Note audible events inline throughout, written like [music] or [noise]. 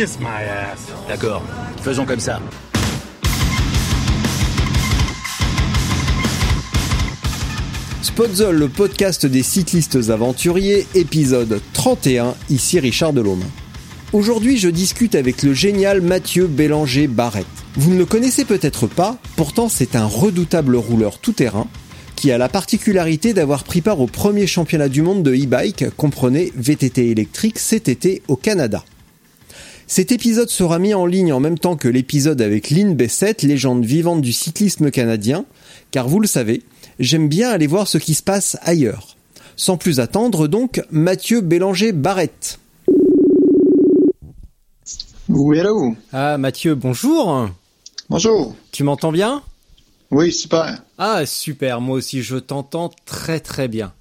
Kiss my ass. D'accord, faisons comme ça. Spotzol, le podcast des cyclistes aventuriers, épisode 31, ici Richard Delhomme. Aujourd'hui, je discute avec le génial Mathieu Bélanger Barrette. Vous ne le connaissez peut-être pas, pourtant c'est un redoutable rouleur tout-terrain qui a la particularité d'avoir pris part au premier championnat du monde de e-bike, comprenez VTT électrique cet été au Canada. Cet épisode sera mis en ligne en même temps que l'épisode avec Lynn Bessette, légende vivante du cyclisme canadien, car vous le savez, j'aime bien aller voir ce qui se passe ailleurs. Sans plus attendre donc, Mathieu Bélanger Barrette. Oui, hello. Ah Mathieu, bonjour. Bonjour. Tu m'entends bien? Oui, super. Ah super, moi aussi je t'entends très très bien.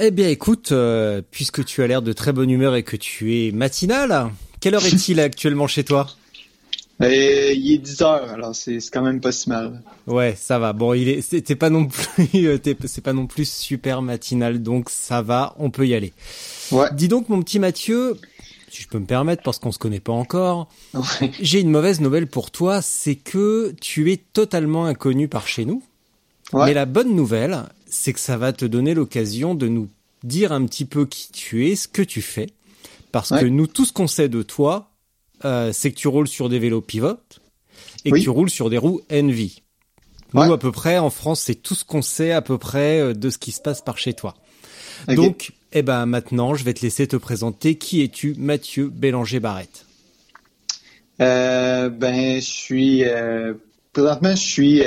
Eh bien écoute, euh, puisque tu as l'air de très bonne humeur et que tu es matinal, quelle heure est-il actuellement chez toi? Et il est 10 heures, alors c'est quand même pas si mal. Ouais, ça va. Bon, il est, c'est pas non plus, [laughs] euh, c'est pas non plus super matinal, donc ça va, on peut y aller. Ouais. Dis donc, mon petit Mathieu, si je peux me permettre, parce qu'on se connaît pas encore, Ouais. [laughs] j'ai une mauvaise nouvelle pour toi, c'est que tu es totalement inconnu par chez nous. Ouais. Mais la bonne nouvelle, c'est que ça va te donner l'occasion de nous dire un petit peu qui tu es, ce que tu fais, parce Ouais. que nous, tout ce qu'on sait de toi, euh, c'est que tu roules sur des vélos pivot et Oui. que tu roules sur des roues Envy. Nous, Ouais. à peu près, en France, c'est tout ce qu'on sait à peu près euh, de ce qui se passe par chez toi. Donc, eh ben, maintenant, je vais te laisser te présenter. Qui es-tu, Mathieu Bélanger-Barrette? Euh, ben, je suis euh, présentement, je suis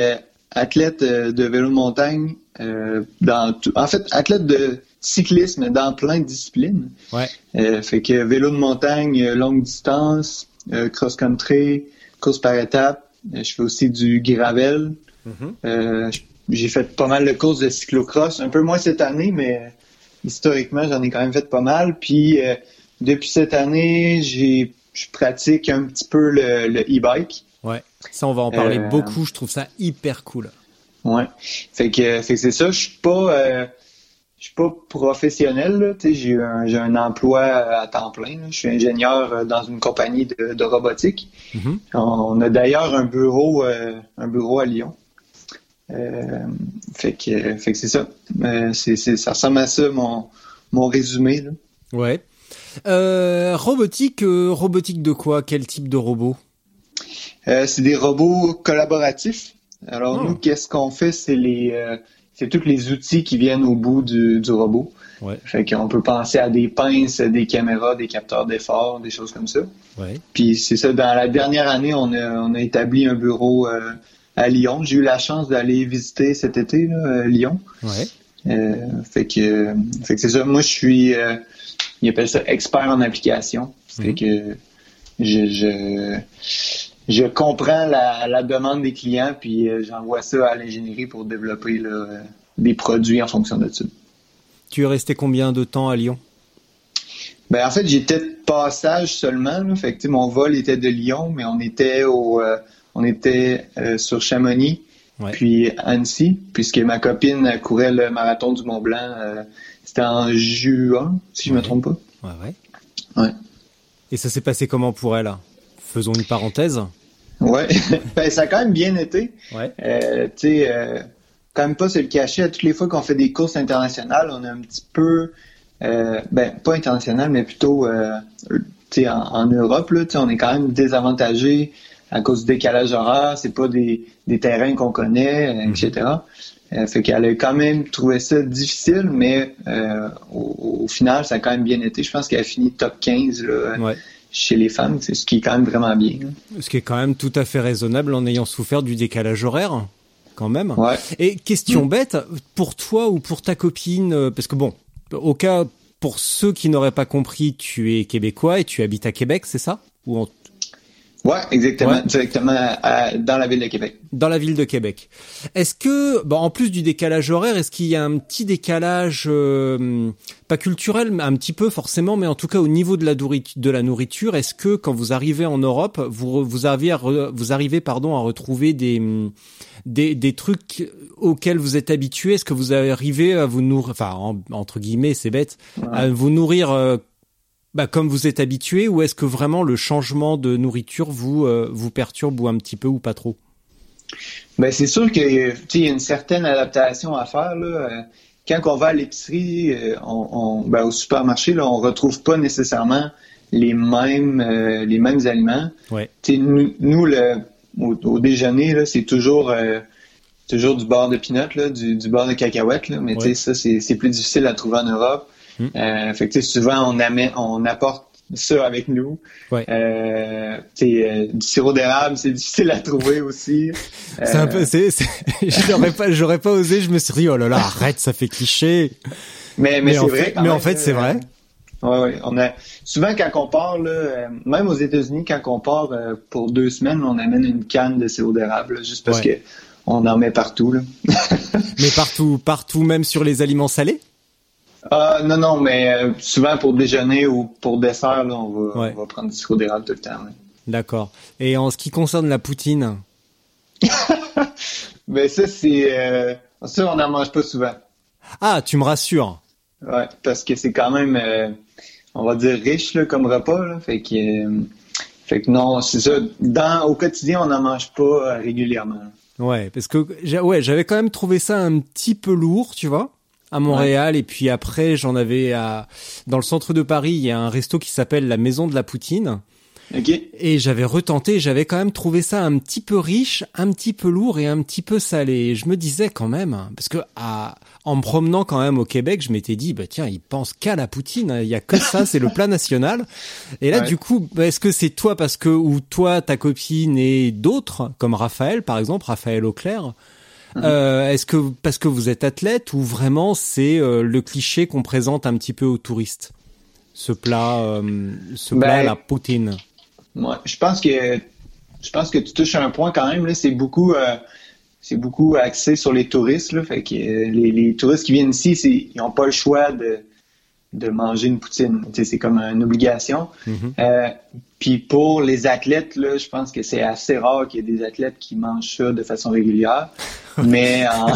athlète de vélo de montagne. dans tout- en fait, athlète de cyclisme dans plein de disciplines. Ouais. Euh, fait que vélo de montagne, euh, longue distance, euh, cross-country, course par étapes. Euh, je fais aussi du gravel. J- j'ai fait pas mal de courses de cyclocross, un peu moins cette année, mais historiquement, j'en ai quand même fait pas mal. Puis depuis cette année, j'ai je pratique un petit peu le e-bike. Ouais. Ça, on va en parler beaucoup. Je trouve ça hyper cool. Ouais. Fait que, que c'est ça. Je suis pas, je suis pas professionnel. J'ai un, emploi à temps plein. Je suis ingénieur euh, dans une compagnie de, de robotique. Mhm. On a d'ailleurs un bureau, euh, un bureau à Lyon. Euh, fait que, fait que c'est ça. Euh, c'est, c'est, ça ressemble à ça mon, mon résumé. Là. Ouais. Robotique, euh, robotique de quoi? Quel type de robot? C'est des robots collaboratifs. Alors Oh. nous, qu'est-ce qu'on fait, c'est les, c'est tous les outils qui viennent au bout du, du robot. Ouais. Fait qu'on peut penser à des pinces, des caméras, des capteurs d'effort, des choses comme ça. Ouais. Puis c'est ça, dans la dernière année, on a, on a établi un bureau euh, à Lyon. J'ai eu la chance d'aller visiter cet été là, Lyon. Ouais. Euh, fait que, fait que c'est ça. Moi, je suis, euh, ils appellent ça expert en application. Fait Mhm. que je, je, je comprends la, la demande des clients, puis euh, j'envoie ça à l'ingénierie pour développer là, euh, des produits en fonction de ça. Tu es resté combien de temps à Lyon? Ben, en fait, j'étais de passage seulement. Là. Fait que, mon vol était de Lyon, mais on était au, euh, on était euh, sur Chamonix, Ouais. puis Annecy, puisque ma copine courait le marathon du Mont Blanc. euh, C'était en juin, si je me Ouais. trompe pas. Ouais, ouais. Ouais. Et ça s'est passé comment pour elle Faisons une parenthèse. Ouais. [laughs] ben, ça a quand même bien été. Ouais. Euh, tu sais, euh, quand même pas se le cacher. À toutes les fois qu'on fait des courses internationales, on a un petit peu, euh, ben pas international, mais plutôt, euh, tu sais, en, en Europe là, tu sais, on est quand même désavantagé à cause du décalage horaire. C'est pas des, des terrains qu'on connaît, euh, etc. Fait qu'elle a quand même trouvé ça difficile, mais au, au final, ça a quand même bien été. Je pense qu'elle a fini top 15 là, Ouais. Chez les femmes, c'est ce qui est quand même vraiment bien. Ce qui est quand même tout à fait raisonnable en ayant souffert du décalage horaire, quand même. Ouais. Et question bête, pour toi ou pour ta copine, euh, parce que bon, au cas pour ceux qui n'auraient pas compris, tu es québécois et tu habites à Québec, c'est ça? Ou en- Ouais, exactement, Ouais. directement à- dans la ville de Québec. dans la ville de Québec. Est-ce que, bon, en plus du décalage horaire, est-ce qu'il y a un petit décalage, euh, pas culturel, mais un petit peu forcément, mais en tout cas au niveau de la, nourriture, de la nourriture, est-ce que quand vous arrivez en Europe, vous, arrivez, à re- vous arrivez pardon, à retrouver des, des, des trucs auxquels vous êtes habitué Est-ce que vous arrivez à vous nourrir, enfin, en- entre guillemets, c'est bête, à vous nourrir euh, bah, comme vous êtes habitué, ou est-ce que vraiment le changement de nourriture vous, euh, vous perturbe ou un petit peu ou pas trop? Ben c'est sûr que tu sais, il y a une certaine adaptation à faire là. Euh, Quand on va à l'épicerie, euh, on, on- ben, au supermarché, là, on retrouve pas nécessairement les mêmes euh, les mêmes aliments. Ouais. Nous, nous, le, au, au déjeuner, c'est toujours euh, toujours du beurre de pinot, du, du beurre de cacahuète, là, mais Ouais. ça, c'est plus difficile à trouver en Europe. Hmm. Euh, fait que, souvent, on, amène, on apporte ça avec nous. Ouais. Euh, euh, du sirop d'érable, c'est difficile à trouver aussi. [laughs] C'est un Euh, peu, c'est, c'est- [laughs] j'aurais pas, j'aurais pas osé. Je me suis dit, oh là là, arrête, ça fait cliché. Mais, mais, Mais c'est en vrai. fait- mais en fait, c'est vrai. euh, Ouais, ouais. On a souvent quand on part, là, euh, même aux États-Unis, quand on part euh, pour deux semaines, on amène une canne de sirop d'érable, juste parce Ouais. que on en met partout. Là. [laughs] Mais partout, partout, même sur les aliments salés? Ah non non, mais euh, souvent pour déjeuner ou pour dessert, là, on va, Ouais. on va prendre du sirop d'érable tout le temps. D'accord. Et en ce qui concerne la poutine, Mais [laughs] ça c'est euh, ça on n'en mange pas souvent. ah, tu me rassures. Ouais, parce que c'est quand même, euh, on va dire, riche là, comme repas. Là, fait, que, euh, fait que non, c'est ça. Dans, au quotidien, on n'en mange pas régulièrement. Ouais, parce que ouais, j'avais quand même trouvé ça un petit peu lourd, tu vois, à Montréal. Et puis après, j'en avais à dans le centre de Paris, il y a un resto qui s'appelle la Maison de la Poutine. OK? Et j'avais retenté, j'avais quand même trouvé ça un petit peu riche, un petit peu lourd et un petit peu salé. Et je me disais quand même, parce que à, en me promenant quand même au Québec, je m'étais dit, bah tiens, ils pensent qu'à la poutine, hein. il y a que ça, c'est le plat national. Et là, Ouais. du coup, bah, est-ce que c'est toi parce que ou toi, ta copine et d'autres, comme Raphaël par exemple, Raphaël Auclair, euh, est-ce que parce que vous êtes athlète ou vraiment c'est euh, le cliché qu'on présente un petit peu aux touristes, ce plat, euh, ce Ben, plat la poutine. Moi, je pense que je pense que tu touches à un point quand même. C'est beaucoup, c'est beaucoup axé sur les touristes. Là, fait que les, les touristes qui viennent ici, ils n'ont pas le choix de de manger une poutine. C'est comme une obligation. Euh, Puis pour les athlètes, là, je pense que c'est assez rare qu'il y ait des athlètes qui mangent ça de façon régulière. [laughs] mais en,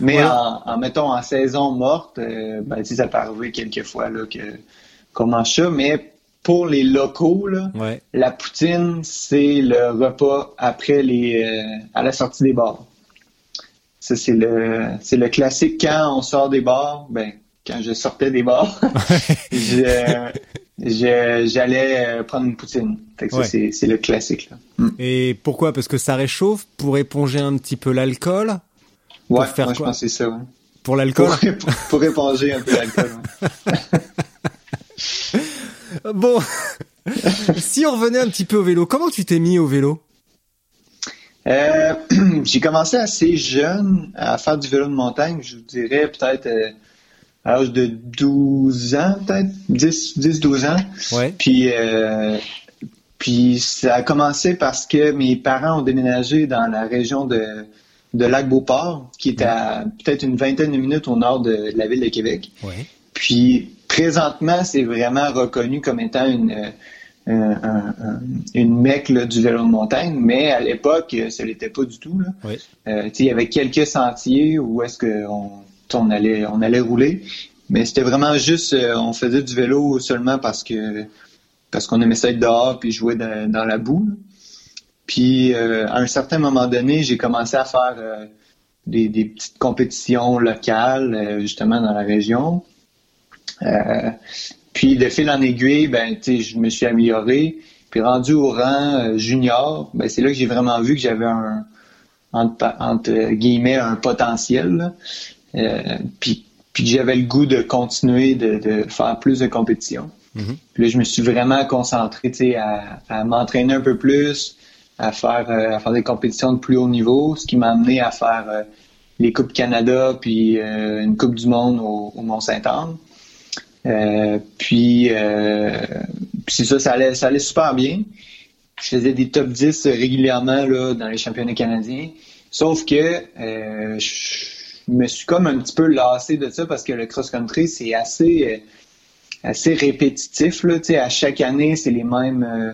mais Ouais. en, en, mettons en saison morte, euh, ben, ça peut arriver quelques fois là, que qu'on mange ça. Mais pour les locaux, là, Ouais. la poutine, c'est le repas après les euh, à la sortie des bars. Ça, c'est le c'est le classique quand on sort des bars, ben quand je sortais des bars, [laughs] j'allais euh, prendre une poutine. Ouais. c'est, le classique. Là. Mm. Et pourquoi? Parce que ça réchauffe pour éponger un petit peu l'alcool? Ouais, faire moi, je quoi? pense que c'est ça. ouais. Pour l'alcool? Pour, pour, pour éponger un peu l'alcool. ouais. [laughs] Bon, [laughs] si on revenait un petit peu au vélo, comment tu t'es mis au vélo? Euh, [clears throat] j'ai commencé assez jeune à faire du vélo de montagne, je vous dirais peut-être euh, à l'âge de 12 ans, peut-être? 10, 10 12 ans. Ouais. Puis, euh, puis ça a commencé parce que mes parents ont déménagé dans la région de, de Lac-Beauport, qui est à peut-être une vingtaine de minutes au nord de, de la ville de Québec. Ouais. Puis présentement, c'est vraiment reconnu comme étant une, euh, un- un- un- une mecque là, du vélo de montagne, mais à l'époque, euh, ça l'était pas du tout. Là. Ouais. Euh, tu sais, il y avait quelques sentiers où est-ce qu'on on allait, rouler, mais c'était vraiment juste, euh, on faisait du vélo seulement parce que parce qu'on aimait ça être dehors puis jouer dans, la boue. Puis euh, à un certain moment donné, j'ai commencé à faire euh, des, petites compétitions locales, justement dans la région. Puis de fil en aiguille, ben, je me suis amélioré. Puis rendu au rang junior, ben, c'est là que j'ai vraiment vu que j'avais un, potentiel. Euh, puis, puis j'avais le goût de continuer de, de faire plus de compétition. Mhm. Puis là, je me suis vraiment concentré, à, à m'entraîner un peu plus, à faire, euh, à faire des compétitions de plus haut niveau, ce qui m'a amené à faire euh, les Coupes Canada, puis euh, une Coupe du Monde au, au Mont-Saint-Anne. Puis, puis ça, ça allait, ça allait super bien. Je faisais des top 10 régulièrement là, dans les championnats canadiens. Sauf que je me suis comme un petit peu lassé de ça parce que le cross-country, c'est assez, euh, assez répétitif. Là, à chaque année, c'est les mêmes, euh,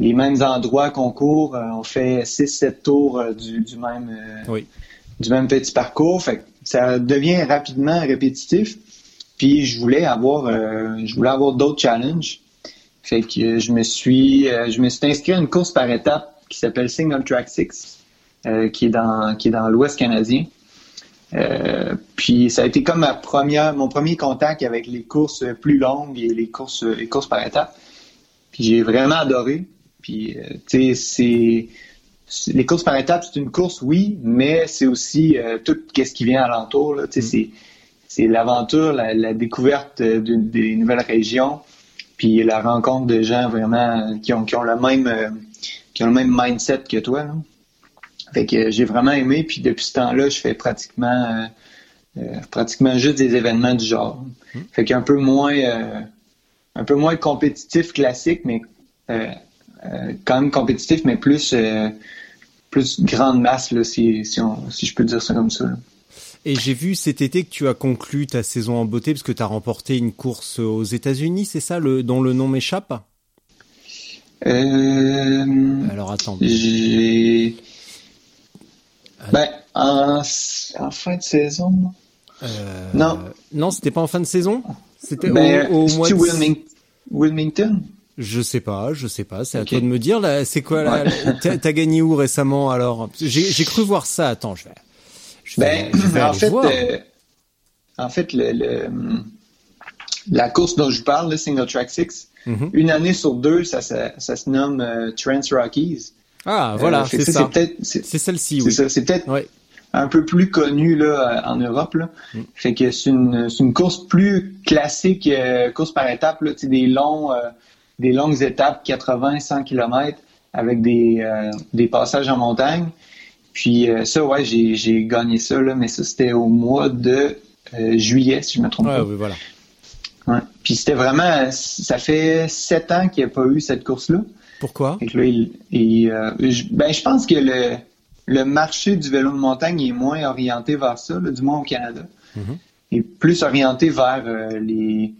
les mêmes endroits qu'on court. Euh, on fait 6-7 tours du, du même euh, Oui. du même petit parcours. Fait que ça devient rapidement répétitif. Puis je voulais avoir euh, je voulais avoir d'autres challenges. Fait que je me suis je me suis inscrit à une course par étapes qui s'appelle Single Track 6 euh, qui est dans qui est dans l'Ouest canadien. Euh, puis ça a été comme ma première mon premier contact avec les courses plus longues et les courses les courses par étapes. Puis j'ai vraiment adoré. Puis euh, tu sais c'est les courses par étapes, c'est une course, oui, mais c'est aussi euh, tout ce qui vient alentour. Tu sais, C'est, c'est l'aventure, la, la découverte des nouvelles régions, puis la rencontre de gens vraiment qui ont, qui ont le même qui ont le même mindset que toi. Là. Fait que j'ai vraiment aimé, puis depuis ce temps-là, je fais pratiquement euh, euh, pratiquement juste des événements du genre. Fait qu'un peu moins euh, un peu moins compétitif classique, mais euh, quand même compétitif, mais plus plus grande masse, là, si, si, on- si je peux dire ça comme ça. là. Et j'ai vu cet été que tu as conclu ta saison en beauté parce que tu as remporté une course aux États-Unis, c'est ça, le, dont le nom m'échappe? Alors attends. j'ai... Ben, en, en fin de saison, Euh, Non. Non, c'était pas en fin de saison? C'était ben, au, au mois de... Wilming- Wilmington? Je sais pas, je sais pas, c'est à toi de me dire. Là, c'est quoi là, [laughs] T'as gagné où récemment alors? J'ai cru voir ça. Attends, je vais. Je vais, Ben, je vais en fait, euh, en fait, le, le- la course dont je parle, le Single Track 6, Mhm. une année sur deux, ça, ça, ça se nomme euh, Trans Rockies. Ah, voilà, Euh, fait c'est ça. C'est celle-ci, oui. c'est peut-être Ouais. un peu plus connu là en Europe là. Mm. Fait que c'est une course plus classique euh, course par étapes là, des longs euh, des longues étapes 80 100 km avec des euh, des passages en montagne. Puis ça ouais, j'ai gagné ça là, mais ça c'était au mois de juillet si je me trompe Ouais, pas. oui, voilà. Ouais. Puis c'était vraiment ça fait sept ans qu'il n'y a pas eu cette course là. Pourquoi? Il- il, euh, je, ben, je pense que le, le marché du vélo de montagne est moins orienté vers ça, là, du moins au Canada. Et plus orienté vers euh, les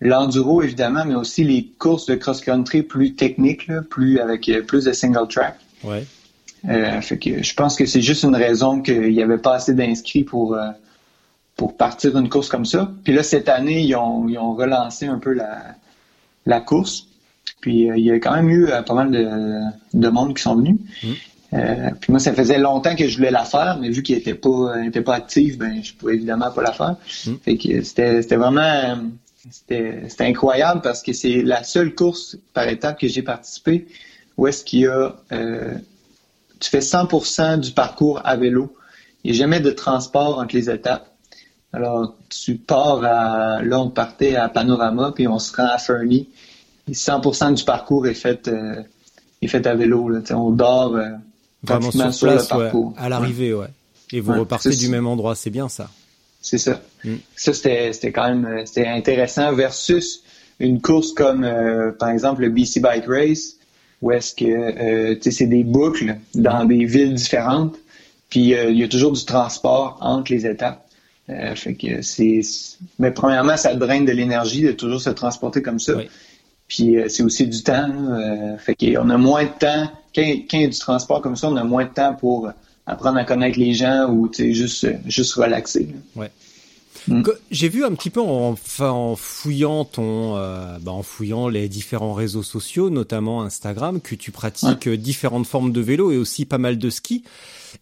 l'enduro, évidemment, mais aussi les courses de cross-country plus techniques, là, plus avec euh, plus de single track. Ouais. Fait que je pense que c'est juste une raison qu'il n'y avait pas assez d'inscrits pour, pour partir d'une course comme ça. Puis là, cette année, ils ont, ils ont relancé un peu la, la course. Puis euh, il y a quand même eu euh, pas mal de, de monde qui sont venus. Euh, puis moi, ça faisait longtemps que je voulais la faire, mais vu qu'elle était pas, elle était pas active, ben je pouvais évidemment pas la faire. Fait que c'était, c'était vraiment, c'était, c'était incroyable parce que c'est la seule course par étape que j'ai participé où est-ce qu'il y a, euh, tu fais 100% du parcours à vélo. Il n'y a jamais de transport entre les étapes. Alors, tu pars à, là, on partait à Panorama, puis on se rend à Fernie. Et 100% du parcours est fait, euh, est fait à vélo, là. On dort, euh, Vraiment sur place, le ouais, parcours. à l'arrivée, ouais. Et vous Ouais, repartez du même endroit, c'est bien ça. C'est ça. Mm. Ça, c'était, c'était quand même euh, c'était intéressant versus une course comme, euh, par exemple, le BC Bike Race, où est-ce que, euh, tu sais, c'est des boucles dans des villes différentes, puis euh, il y a toujours du transport entre les étapes. Euh, fait que c'est... Mais premièrement, ça draine de l'énergie de toujours se transporter comme ça. Oui. Puis euh, c'est aussi du temps. Euh, fait qu'on a moins de temps. Quand, quand il y a du transport comme ça, on a moins de temps pour apprendre à connaître les gens ou juste, euh, juste relaxer. là. Ouais. Mm. J'ai vu un petit peu en, en fouillant ton, euh, bah, en fouillant les différents réseaux sociaux, notamment Instagram, que tu pratiques différentes formes de vélo et aussi pas mal de ski.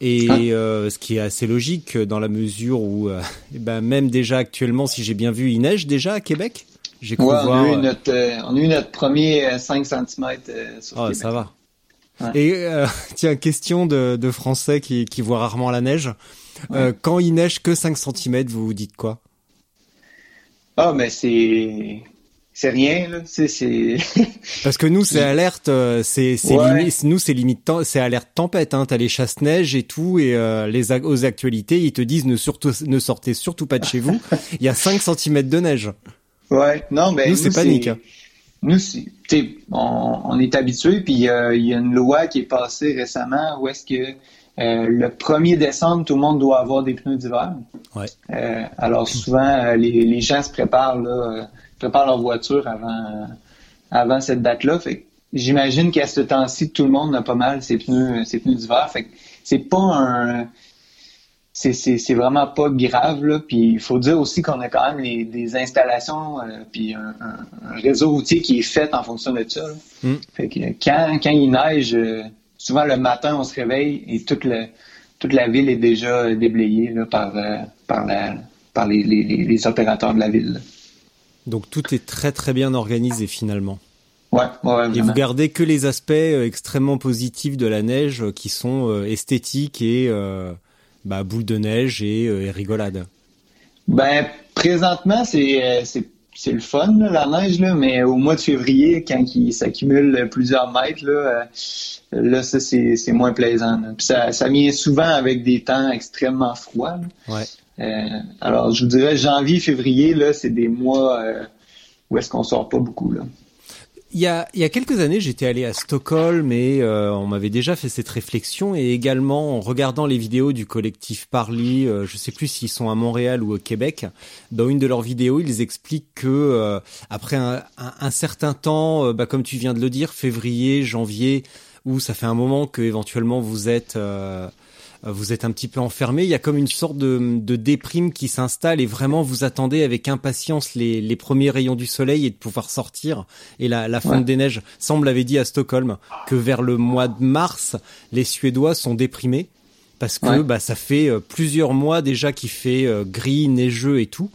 Et Ah. euh, ce qui est assez logique dans la mesure où, euh, [laughs] eh ben, même déjà actuellement, si j'ai bien vu, il neige déjà à Québec? J'ai cru Ouais, on, voir. a eu euh, notre, euh, on a eu notre premier euh, 5 cm sur Oh, ça va. Ouais. Et euh, [laughs] tiens, question de, de Français qui, qui voient rarement la neige. Euh, quand il neige que 5 cm, vous vous dites quoi? Ah, mais c'est c'est rien là, [laughs] parce que nous c'est alerte, euh, c'est limite, nous c'est limite c'est alerte tempête hein, t'as les chasse neige et tout et euh, les aux actualités ils te disent ne surtout ne sortez surtout pas de chez vous, [laughs] il y a 5 cm de neige. Ouais, non ben Nous, c'est panique, hein. Nous c'est tu sais, on, on est habitué puis euh, il y a une loi qui est passée récemment où est-ce que euh, le 1er décembre tout le monde doit avoir des pneus d'hiver. Ouais. Euh, alors souvent euh, les, les gens se préparent là, euh, préparent leur voiture avant avant cette date-là. Fait que j'imagine qu'à ce temps-ci tout le monde a pas mal ses pneus ses pneus d'hiver. Fait que c'est pas un c'est, vraiment pas grave là. Puis il faut dire aussi qu'on a quand même les, des installations euh, puis un, un- un réseau routier qui est fait en fonction de ça. Mm. Fait que quand, quand il neige, euh, souvent le matin on se réveille et toute le toute la ville est déjà déblayée là, par euh, par la par les, les, opérateurs de la ville. là. Donc tout est très très bien organisé finalement. Ouais, ouais, Et vous gardez que les aspects extrêmement positifs de la neige qui sont esthétiques et bah, boule de neige et, euh, et rigolade. Ben, présentement, c'est, euh, c'est, c'est le fun, là, la neige, là, mais au mois de février, quand il s'accumule plusieurs mètres, là, euh, là ça, c'est, c'est moins plaisant. Puis ça, ça vient souvent avec des temps extrêmement froids. Ouais. Euh, alors, je vous dirais, janvier, février, là, c'est des mois euh, où est-ce qu'on sort pas beaucoup. Là. Il y a, il y a quelques années, j'étais allé à Stockholm et euh, on m'avait déjà fait cette réflexion et également en regardant les vidéos du collectif Parly, euh, je sais plus s'ils sont à Montréal ou au Québec, dans une de leurs vidéos, ils expliquent que euh, après un, un- un certain temps, euh, bah, comme tu viens de le dire, février, janvier, où ça fait un moment que éventuellement vous êtes euh, vous êtes un petit peu enfermé, il y a comme une sorte de, de déprime qui s'installe et vraiment vous attendez avec impatience les, les premiers rayons du soleil et de pouvoir sortir et la, la fonte Ouais. des neiges. Me l'avait dit à Stockholm que vers le mois de mars, les Suédois sont déprimés parce que Ouais. bah, ça fait euh, plusieurs mois déjà qu'il fait euh, gris, neigeux et tout.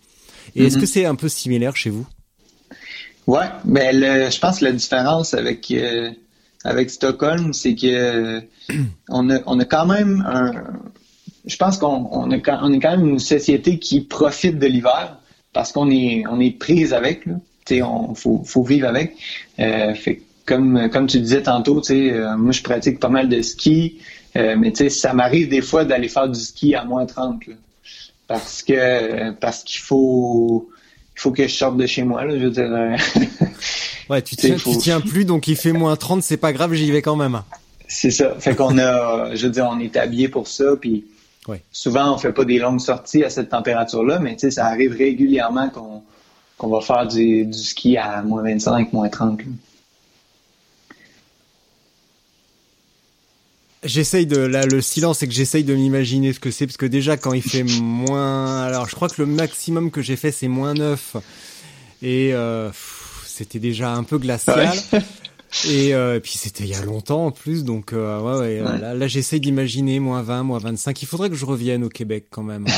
Et est-ce Mhm. que c'est un peu similaire chez vous? Ouais, mais le, je pense que la différence avec euh, avec Stockholm, c'est que euh, on a on a quand même un je pense qu'on on est quand même une société qui profite de l'hiver parce qu'on est on est prise avec là. Tu sais, on faut faut vivre avec. Euh, fait comme comme tu disais tantôt, euh, moi je pratique pas mal de ski, euh, mais ça m'arrive des fois d'aller faire du ski à moins 30 là. parce que parce qu'il faut il faut que je sorte de chez moi là, je veux dire. euh, [laughs] Ouais, tu [laughs] tiens, tu tiens plus, donc il fait moins 30, c'est pas grave, j'y vais quand même. C'est ça. Fait qu'on a, je veux dire, on est habillé pour ça, puis souvent on fait pas des longues sorties à cette température-là, mais tu sais, ça arrive régulièrement qu'on qu'on va faire du, du ski à moins 25, moins 30. là. J'essaye de là le silence c'est que j'essaye de m'imaginer ce que c'est parce que déjà quand il fait moins alors je crois que le maximum que j'ai fait c'est moins 9 et euh, c'était déjà un peu glacial. [laughs] Et euh, puis c'était il y a longtemps en plus donc euh, ouais, ouais, euh, Ouais. là, là j'essaye d'imaginer moins 20 moins 25 il faudrait que je revienne au Québec quand même. [laughs]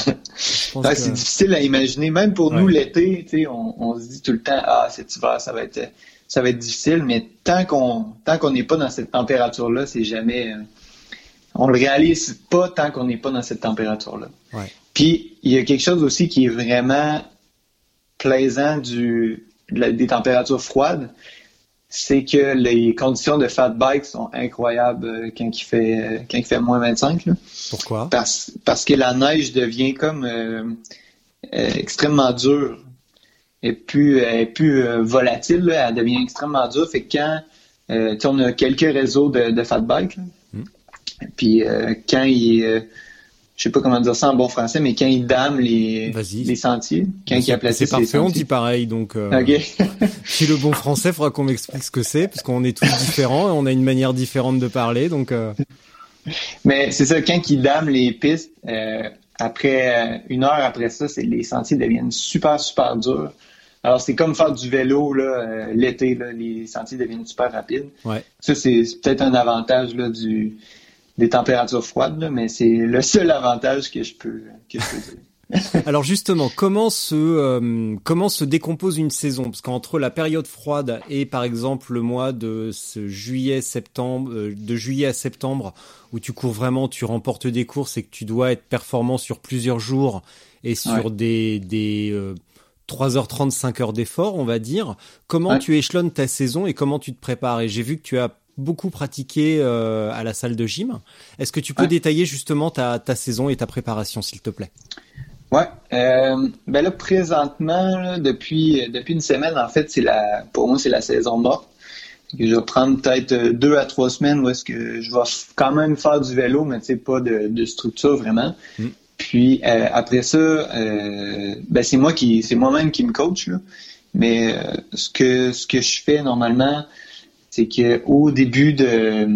Ouais, que- C'est difficile à imaginer, même pour nous l'été, tu sais, on, on se dit tout le temps, ah, cet hiver, ça va être, ça va être difficile, mais tant qu'on, tant qu'on n'est pas dans cette température-là, c'est jamais, euh, on le réalise pas tant qu'on n'est pas dans cette température-là. ouais. Puis il y a quelque chose aussi qui est vraiment plaisant du, des températures froides, c'est que les conditions de fat bike sont incroyables euh, quand il fait euh, quand il fait moins 25 là. pourquoi? Parce parce que la neige devient comme euh, euh, extrêmement dure et plus elle est plus volatile là, elle devient extrêmement dure fait que quand on a quelques réseaux de, de fat bike là. Puis euh, quand il euh, je sais pas comment dire ça en bon français mais quand il dame les sentiers quand il c'est aplatisse c'est parfait on dit pareil donc euh, ok. [laughs] si le bon français faudra qu'on m'explique ce que c'est parce qu'on est tous différents et on a une manière différente de parler donc euh, Mais c'est ça, quand ils dament les pistes, après une heure après ça, c'est les sentiers deviennent super, super durs. Alors c'est comme faire du vélo là, l'été, là, les sentiers deviennent super rapides. ouais. Ça, c'est c'est peut-être un avantage là, du, des températures froides, là, mais c'est le seul avantage que je peux, que je peux dire. [laughs] Alors justement, comment se euh, comment se décompose une saison? Parce qu'entre la période froide et par exemple le mois de ce juillet septembre, euh, de juillet à septembre, où tu cours vraiment, tu remportes des courses et que tu dois être performant sur plusieurs jours et sur Ouais. des des euh, 3h30, 5 heures d'effort, on va dire. Comment tu échelonnes ta saison et comment tu te prépares? Et j'ai vu que tu as beaucoup pratiqué euh, à la salle de gym. Est-ce que tu peux détailler justement ta, ta saison et ta préparation, s'il te plaît? Ouais. Euh, ben là, présentement, depuis, depuis une semaine, en fait, c'est la, pour moi, c'est la saison morte. Je vais prendre peut-être deux à trois semaines où est-ce que je vais quand même faire du vélo, mais tu pas de, de structure vraiment. Mm. Puis euh, après ça, euh, ben c'est moi qui, c'est moi-même qui me coach là. Mais euh, ce que ce que je fais normalement, c'est que au début de,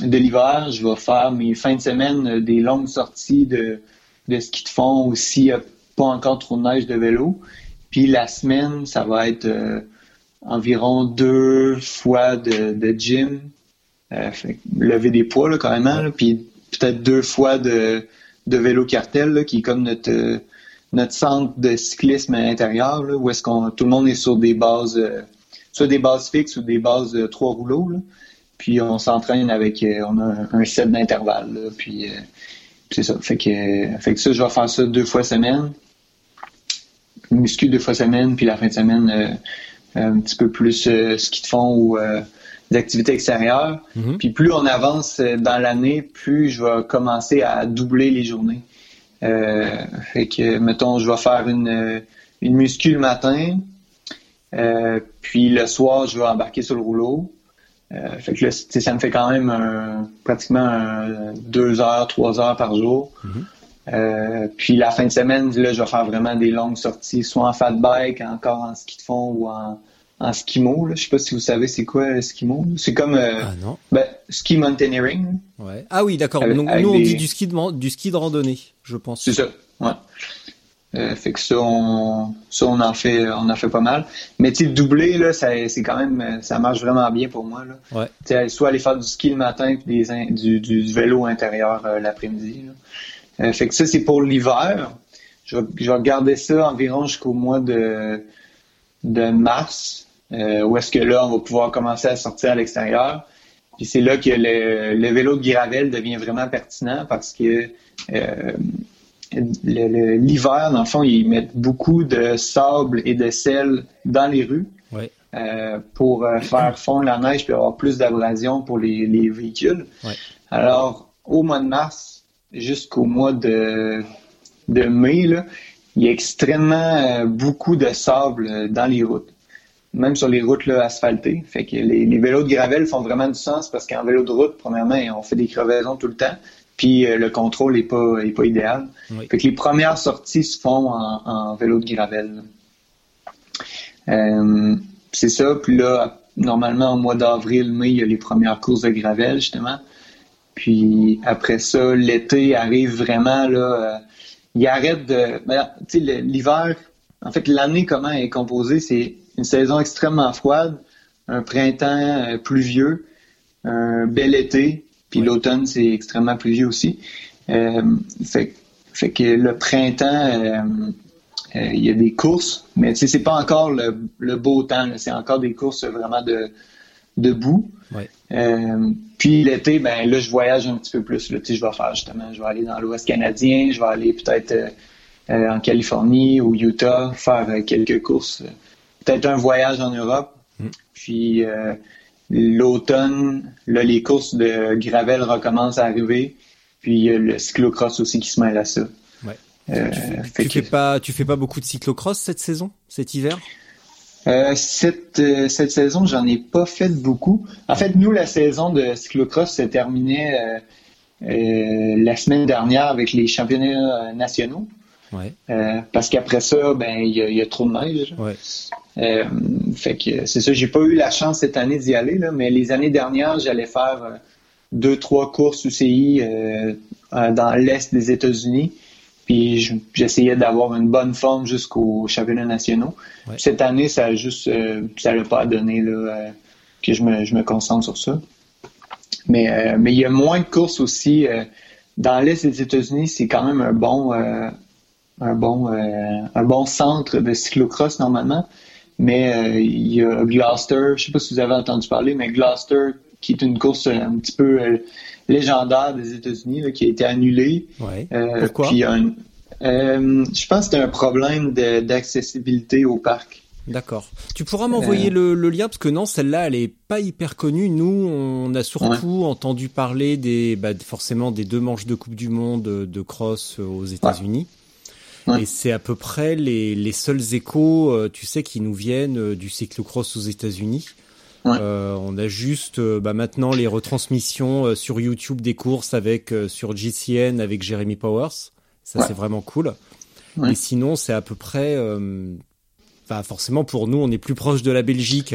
de l'hiver, je vais faire mes fins de semaine des longues sorties de de ski de fond aussi, pas encore trop de neige de vélo. Puis la semaine, ça va être euh, environ deux fois de, de gym, euh, lever des poids là, même, puis peut-être deux fois de, de vélo cartel, qui est comme notre notre centre de cyclisme intérieur, là, où est-ce qu'on tout le monde est sur des bases, euh, soit des bases fixes ou des bases de trois rouleaux. Là. Puis on s'entraîne avec, euh, on a un, set d'intervalle. Puis c'est ça. Fait que, fait que ça, je vais faire ça deux fois semaine. Muscu deux fois semaine, puis la fin de semaine, euh, un petit peu plus euh, ski de fond ou euh, des activités extérieures. Mm-hmm. Puis plus on avance dans l'année, plus je vais commencer à doubler les journées. fait que, mettons, je vais faire une, une muscu le matin, puis le soir, je vais embarquer sur le rouleau. Euh, fait que là, ça me fait quand même pratiquement deux heures, trois heures par jour. Mhm. Euh, puis la fin de semaine, là, je vais faire vraiment des longues sorties, soit en fat bike, encore en ski de fond ou en, en skimo. Là. Je sais pas si vous savez c'est quoi skimo. C'est comme euh, ah, non. Ben, ski mountaineering. Ouais. Ah oui, d'accord. Nous, on dit du ski de du ski de randonnée, je pense. C'est ça. Ouais. Euh, fait que ça, on, ça, on en fait, on en fait pas mal. Mais tu doubler, là, c'est quand même, ça marche vraiment bien pour moi, là. Ouais. soit aller faire du ski le matin puis des, du, du, vélo intérieur euh, l'après-midi, euh, fait que ça, c'est pour l'hiver. Je, je vais regarder ça environ jusqu'au mois de, de mars, où est-ce que là, on va pouvoir commencer à sortir à l'extérieur. Puis c'est là que le, le, vélo de gravel devient vraiment pertinent parce que l'hiver, dans le fond, ils mettent beaucoup de sable et de sel dans les rues euh, pour euh, faire fondre la neige et avoir plus d'abrasion pour les, véhicules. Alors, au mois de mars jusqu'au mois de, de mai, il y a extrêmement euh, beaucoup de sable dans les routes même sur les routes asphaltées. Fait que les, les, vélos de gravel font vraiment du sens parce qu'en vélo de route, premièrement, on fait des crevaisons tout le temps puis euh, le contrôle n'est pas, est pas idéal. Fait que les premières sorties se font en, vélo de gravel. Euh, c'est ça. Puis là, normalement, au mois d'avril, mai, il y a les premières courses de gravel, justement. Puis après ça, l'été arrive vraiment, là, euh, il arrête de... Ben, tu sais, l'hiver, en fait, l'année, comment elle est composée, c'est une saison extrêmement froide, un printemps pluvieux, un bel été, puis l'automne, c'est extrêmement pluvieux aussi. Euh, fait, que le printemps, euh, euh, il y a des courses, mais c'est pas encore le, beau temps. C'est encore des courses vraiment de, de boue. puis l'été, ben là, je voyage un petit peu plus. Là. Je vais faire justement, je vais aller dans l'Ouest canadien, je vais aller peut-être en Californie ou Utah faire quelques courses. Peut-être un voyage en Europe. Mm. Puis L'automne, là, les courses de gravel recommencent à arriver. Puis il y a le cyclocross aussi qui se mêle à ça. Ouais. Euh, tu, fais pas, tu fais pas beaucoup de cyclocross cette saison, cet hiver? Euh, cette, euh, cette saison, j'en ai pas fait beaucoup. En fait, nous, la saison de cyclocross s'est terminée la semaine dernière avec les championnats nationaux. Ouais. parce qu'après ça, ben il y, a trop de neige. Ouais. Euh, fait que c'est ça, j'ai pas eu la chance cette année d'y aller, là, mais les années dernières, j'allais faire euh, deux, trois courses UCI euh, dans l'Est des États-Unis. Puis j'essayais d'avoir une bonne forme jusqu'aux championnats nationaux. Cette année, ça a juste ça l'a pas donné là, que je me, je me concentre sur ça. Mais mais il y a moins de courses aussi. dans l'Est des États-Unis, c'est quand même un bon un bon un bon centre de cyclocross normalement. Mais euh, il y a Gloucester, je sais pas si vous avez entendu parler, mais Gloucester, qui est une course euh, un petit peu euh, légendaire des États-Unis, qui a été annulée. Ouais. Pourquoi? Puis je pense que c'est un problème d'accessibilité au parc. D'accord. Tu pourras m'envoyer le, le, lien parce que non, celle-là, elle est pas hyper connue. Nous, on a surtout entendu parler des, bah, forcément des deux manches de Coupe du Monde de cross aux États-Unis. Et c'est à peu près les, les seuls échos, euh, tu sais, qui nous viennent euh, du cyclocross aux États-Unis. Euh, on a juste euh, bah, maintenant les retransmissions sur YouTube des courses avec sur GCN avec Jeremy Powers. Ça c'est vraiment cool. Mais sinon c'est à peu près Enfin, forcément, pour nous, on est plus proche de la Belgique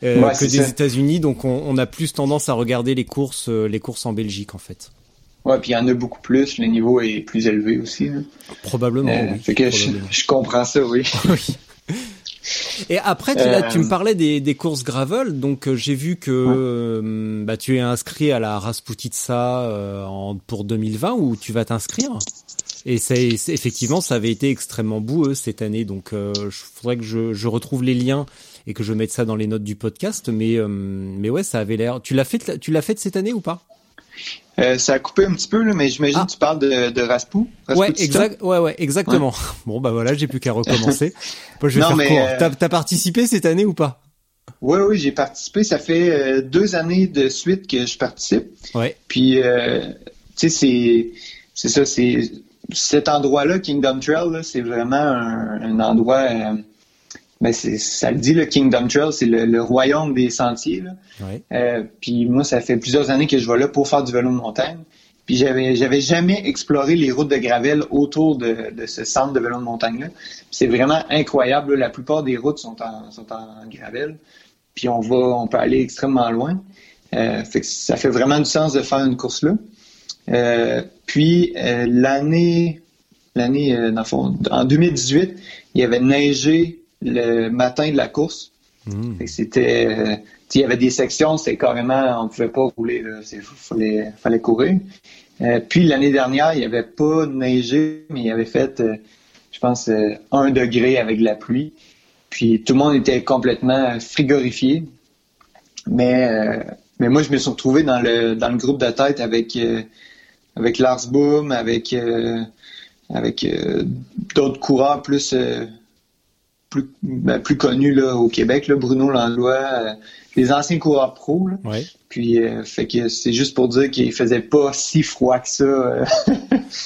que des États-Unis, donc on, on, a plus tendance à regarder les courses, les courses en Belgique, en fait. Ouais, puis il y en a beaucoup plus. Le niveau est plus élevé aussi. Probablement. Euh, oui, que Je, comprends ça, oui. [laughs] oui. Et après, tu, là, tu me parlais des, des courses gravel, donc j'ai vu que bah, tu es inscrit à la Rasputitsa en, pour 2020 où tu vas t'inscrire? Et c'est effectivement, ça avait été extrêmement boueux cette année. Donc, euh, je faudrait que je, je, retrouve les liens et que je mette ça dans les notes du podcast. Mais, euh, mais ouais, ça avait l'air. Tu l'as fait, tu l'as fait cette année ou pas? Euh, ça a coupé un petit peu, là, mais j'imagine ah. que tu parles de, de Raspou. Ouais, exact, ouais, ouais, exactement. [laughs] Bon, bah voilà, j'ai plus qu'à recommencer. [laughs] Je vais faire. Euh, T'as as participé cette année ou pas? Oui, oui, j'ai participé. Ça fait euh, deux années de suite que je participe. Ouais. Puis, tu sais, c'est, c'est ça, c'est cet endroit-là, Kingdom Trail, c'est vraiment un, endroit. Ben ça le dit, le Kingdom Trail, c'est le, royaume des sentiers. Euh, puis moi, ça fait plusieurs années que je vais là pour faire du vélo de montagne. Puis j'avais j'avais jamais exploré les routes de gravel autour de, ce centre de vélo de montagne là. C'est vraiment incroyable. La plupart des routes sont en sont en gravel. Puis on va on peut aller extrêmement loin. Euh, fait que ça fait vraiment du sens de faire une course là. Euh, puis l'année, l'année en 2018, il y avait neigé le matin de la course. Mmh. C'était, il y avait des sections, c'est carrément, on pouvait pas rouler, il fallait, fallait courir. puis l'année dernière, il n'y avait pas neigé, mais il avait fait, je pense, un degré avec la pluie. Puis tout le monde était complètement frigorifié. Mais, mais moi, je me suis retrouvé dans le, dans le groupe de tête avec avec Lars Boom, avec euh, avec euh, d'autres coureurs plus euh, plus, ben, plus connus là, au Québec, là, Bruno Langlois, les anciens coureurs pro. Là. Ouais. Puis fait que c'est juste pour dire qu'il faisait pas si froid que ça ouais,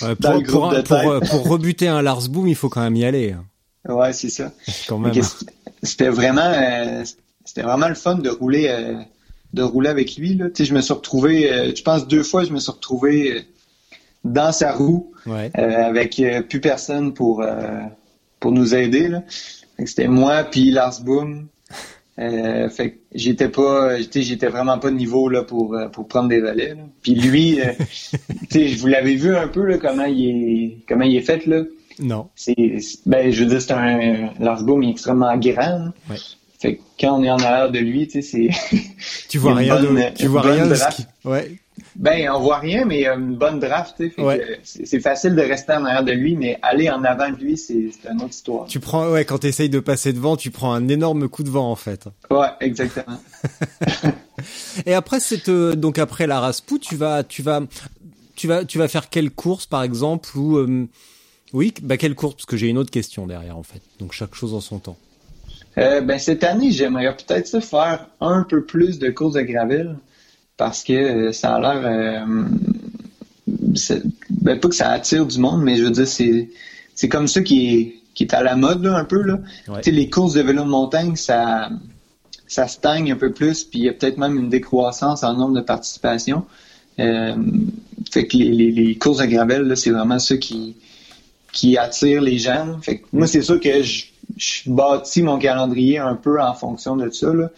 [laughs] dans pour, le groupe pour, de tête. Pour, rebuter un Lars Boom, il faut quand même y aller. Hein. Ouais, c'est ça. [laughs] Quand même. C'était vraiment c'était vraiment le fun de rouler de rouler avec lui. Là. Je me suis retrouvé, je pense deux fois, je me suis retrouvé dans sa roue euh, avec euh, plus personne pour euh, pour nous aider là. C'était moi puis Lars Boom. fait j'étais pas j'étais j'étais vraiment pas de niveau là pour pour prendre des valets. Puis lui [laughs] tu sais vous l'avez vu un peu là comment il est comment il est fait là. Non. C'est ben je veux dire c'est un Lars Boom est extrêmement grand. Ouais. Fait que quand on est en arrière de lui, tu sais, c'est. Tu vois [laughs] rien de, tu vois rien de Ouais. Ben, on voit rien, mais une bonne draft. C'est facile de rester en arrière de lui, mais aller en avant de lui, c'est une autre histoire. Tu prends, ouais, quand tu essayes de passer devant, tu prends un énorme coup de vent, en fait. Ouais, exactement. [laughs] Et après, cette, euh, donc après la Raspou, tu vas, tu vas, tu vas, tu vas faire quelle course, par exemple, ou, euh, oui, bah, quelle course? Parce que j'ai une autre question derrière, en fait. Donc, chaque chose en son temps. Euh, ben, cette année, j'aimerais peut-être faire un peu plus de courses de gravel parce que euh, ça a l'air. Euh, ben, pas que ça attire du monde, mais je veux dire, c'est, c'est comme ça qui est, qui est à la mode, là, un peu. Là. Les courses de vélo de montagne, ça, ça stagne un peu plus, puis il y a peut-être même une décroissance en nombre de participations. Euh, fait que les, les, courses de gravel, c'est vraiment ça qui, qui attire les gens. Fait que moi, c'est sûr que je, je bâtis mon calendrier un peu en fonction de ça. Là.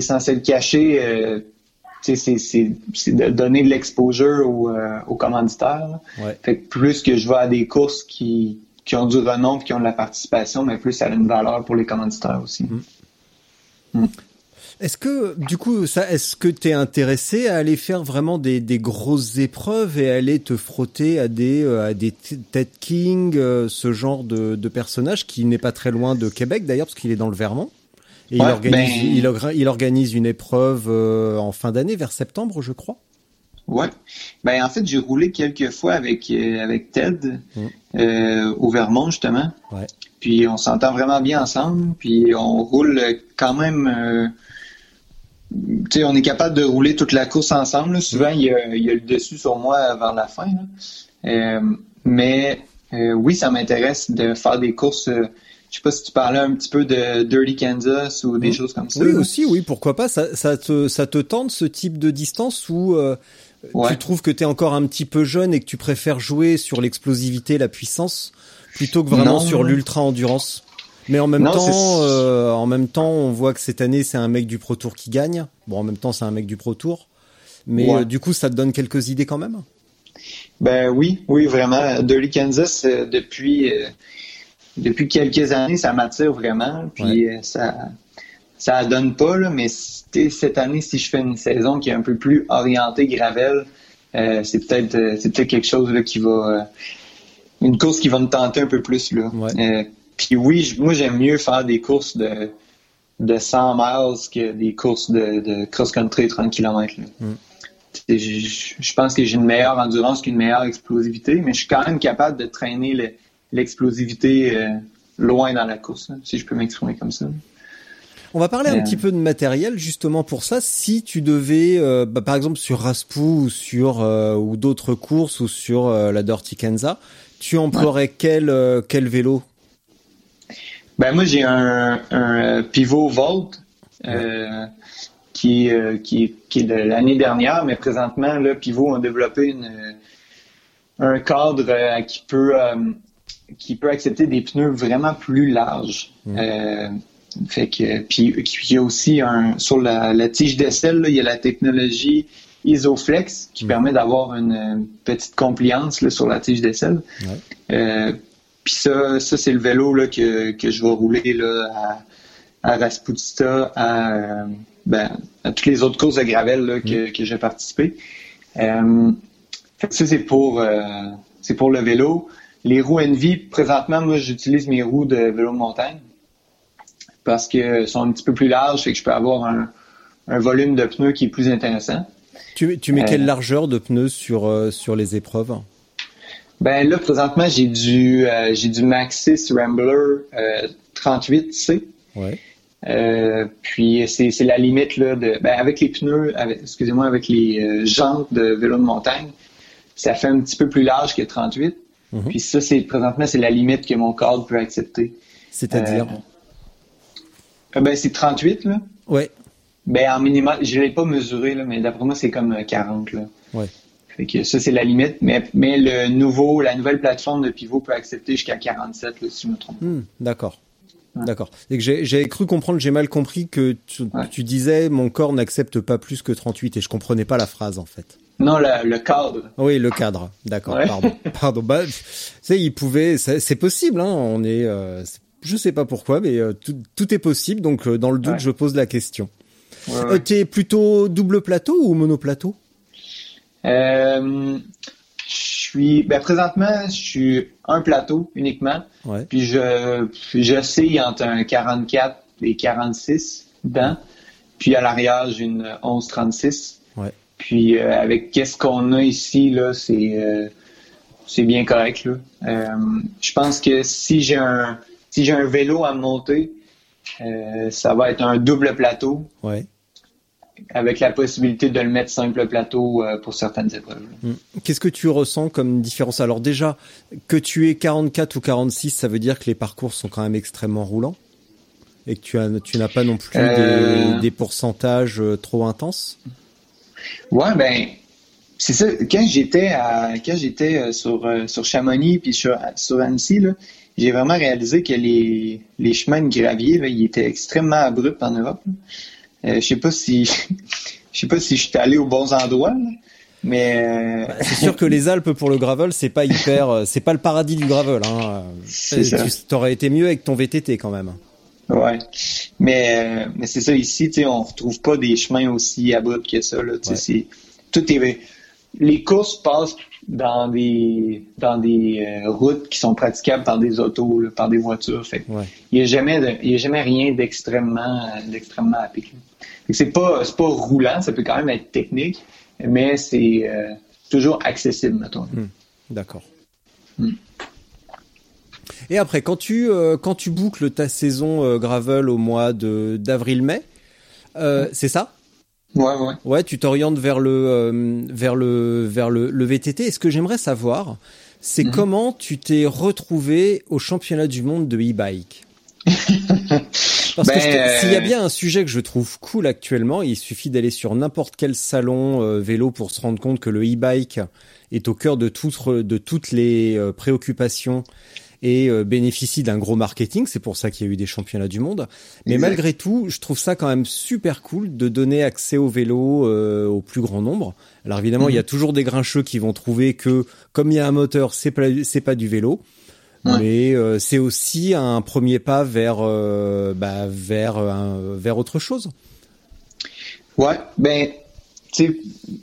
censé le cacher, euh, c'est de donner de l'exposure aux, euh, aux commanditaires. Fait que plus que je vais à des courses qui, qui ont du renom qui ont de la participation, mais plus ça a une valeur pour les commanditaires aussi. Mm. Mm. Est-ce que, du coup, ça, est-ce que tu es intéressé à aller faire vraiment des, des grosses épreuves et aller te frotter à des, euh, à des Ted King, euh, ce genre de, de personnage qui n'est pas très loin de Québec d'ailleurs, parce qu'il est dans le Vermont? Et il, organise, ben- il, organise une épreuve euh, en fin d'année, vers septembre, je crois. Ouais. Ben en fait, j'ai roulé quelques fois avec euh, avec Ted euh, au Vermont justement. Ouais. Puis on s'entend vraiment bien ensemble. Puis on roule quand même. tu sais, on est capable de rouler toute la course ensemble. là. Souvent, il y, y a le dessus sur moi vers la fin. là. Mais oui, ça m'intéresse de faire des courses. Je sais pas si tu parlais un petit peu de Dirty Kansas ou des choses comme ça. Oui, aussi, oui, pourquoi pas. Ça, ça, te, ça te tente ce type de distance où euh, Ouais. tu trouves que tu es encore un petit peu jeune et que tu préfères jouer sur l'explosivité, la puissance, plutôt que vraiment Non. sur l'ultra endurance? Mais en même Non, temps, euh, en même temps, on voit que cette année c'est un mec du Pro Tour qui gagne. Bon, en même temps, c'est un mec du Pro Tour. Mais Ouais. euh, du coup, ça te donne quelques idées quand même? Ben oui, oui, vraiment. Dirty Kansas, euh, depuis, euh, depuis quelques années, ça m'attire vraiment. Puis euh, ça ça donne pas, là, mais cette année, si je fais une saison qui est un peu plus orientée gravel, euh, c'est peut-être euh, c'est peut-être quelque chose là, qui va. une course qui va me tenter un peu plus. Là. Ouais. Euh, puis oui, moi j'aime mieux faire des courses de, de 100 miles que des courses de, de cross-country 30 km. Là. Et Je, je pense que j'ai une meilleure endurance qu'une meilleure explosivité, mais je suis quand même capable de traîner le- l'explosivité euh, loin dans la course, là, si je peux m'exprimer comme ça. On va parler un Euh. petit peu de matériel justement pour ça. Si tu devais, euh, bah, par exemple sur Raspou ou sur euh, ou d'autres courses ou sur la Dirty Kansas, tu emploierais quel quel vélo? Ben moi j'ai un, un pivot Volt qui, qui, qui est de l'année dernière, mais présentement là, Pivot a développé une, un cadre qui peut qui peut accepter des pneus vraiment plus larges. Euh, fait que puis, il y a aussi un sur la, la tige d'aisselle, là, il y a la technologie Isoflex qui permet d'avoir une, petite compliance là, sur la tige d'aisselle. Euh, puis ça, ça c'est le vélo là, que, que je vais rouler là, à, à Rasputista, à, euh, ben, à toutes les autres courses de gravel là, que, que j'ai participé. Euh, fait que ça, c'est pour, euh, c'est pour le vélo. Les roues Envy, présentement, moi, j'utilise mes roues de vélo de montagne parce qu'elles sont un petit peu plus larges, fait que je peux avoir un, un volume de pneus qui est plus intéressant. Tu, tu mets Euh. quelle largeur de pneus sur euh, sur les épreuves? Ben là, présentement, j'ai du, euh, j'ai du Maxxis Rambler euh, 38C. Ouais. Euh, puis c'est la limite là de ben, avec les pneus, excusez-moi, avec les euh, jantes de vélo de montagne, ça fait un petit peu plus large que 38. Puis ça, c'est présentement c'est la limite que mon cadre peut accepter. C'est-à-dire? Euh, ben c'est 38 là. Ouais. Ben en minimal, je l'ai pas mesuré là, mais d'après moi c'est comme euh, 40 là. Ouais. Fait que ça c'est la limite, mais mais le nouveau, la nouvelle plateforme de pivot peut accepter jusqu'à 47 là, si je me trompe. Hmm, D'accord. D'accord. Et que j'ai j'ai cru comprendre, j'ai mal compris que tu, Ouais. tu disais mon corps n'accepte pas plus que 38 et je comprenais pas la phrase en fait. Non, le, le cadre. Oui, le cadre. D'accord. Ouais. Pardon. [laughs] Pardon. Bah, tu sais, il pouvait. C'est possible. Hein. On est. Euh, je sais pas pourquoi, mais euh, tout, tout est possible. Donc, euh, dans le doute, Ouais. je pose la question. Ouais, ouais. T'es plutôt double plateau ou monoplateau? Je suis, ben présentement, je suis un plateau uniquement. Puis je, j'oscille entre un 44 et 46 dedans. Puis à l'arrière, j'ai une 1136. Ouais. Puis euh, avec qu'est-ce qu'on a ici là, c'est euh, c'est bien correct là. Euh, je pense que si j'ai un si j'ai un vélo à monter, ça va être un double plateau Ouais. avec la possibilité de le mettre simple plateau pour certaines épreuves. là. Hmm. Qu'est-ce que tu ressens comme différence? Alors déjà, que tu es 44 ou 46, ça veut dire que les parcours sont quand même extrêmement roulants et que tu as, tu n'as pas non plus des, des pourcentages trop intenses? Ouais, ben c'est ça. Quand j'étais à quand j'étais euh, sur euh, sur Chamonix puis sur sur Annecy là, j'ai vraiment réalisé que les les chemins de gravier là, ils étaient extrêmement abrupts en Europe. Euh, je sais pas si [laughs] je sais pas si je suis allé aux bons endroits, là, mais euh, Bah, C'est sûr que les Alpes pour le gravel, c'est pas hyper, euh, c'est pas le paradis du gravel. Hein. C'est ça. Tu t'aurais été mieux avec ton VTT quand même. Ouais. Mais euh, mais c'est ça ici, tu sais, on retrouve pas des chemins aussi abrupts que ça là. Ouais. c'est tout est les courses passent dans des dans des euh, routes qui sont praticables par des autos, là, par des voitures. Fait Ouais. il y a jamais de- il y a jamais rien d'extrêmement d'extrêmement à pic. C'est pas c'est pas roulant, ça peut quand même être technique, mais c'est euh, toujours accessible, mettons. Hmm. D'accord. Hmm. Et après, quand tu euh, quand tu boucles ta saison euh, gravel au mois de d'avril-mai, c'est ça? Ouais, ouais. Ouais, tu t'orientes vers le vers le vers le, le VTT. Et ce que j'aimerais savoir, c'est mhm. comment tu t'es retrouvé au championnat du monde de e-bike? [laughs] Parce que ben, s'il y a bien un sujet que je trouve cool actuellement, il suffit d'aller sur n'importe quel salon euh, vélo pour se rendre compte que le e-bike est au cœur de, de toutes les euh, préoccupations et euh, bénéficie d'un gros marketing. C'est pour ça qu'il y a eu des championnats du monde. Mais malgré tout, je trouve ça quand même super cool de donner accès au vélo au plus grand nombre. Alors évidemment, il y a mhm. toujours des grincheux qui vont trouver que comme il y a un moteur, c'est pas c'est pas du vélo. Mais euh, c'est aussi un premier pas vers euh, bah, vers vers autre chose. Ouais, ben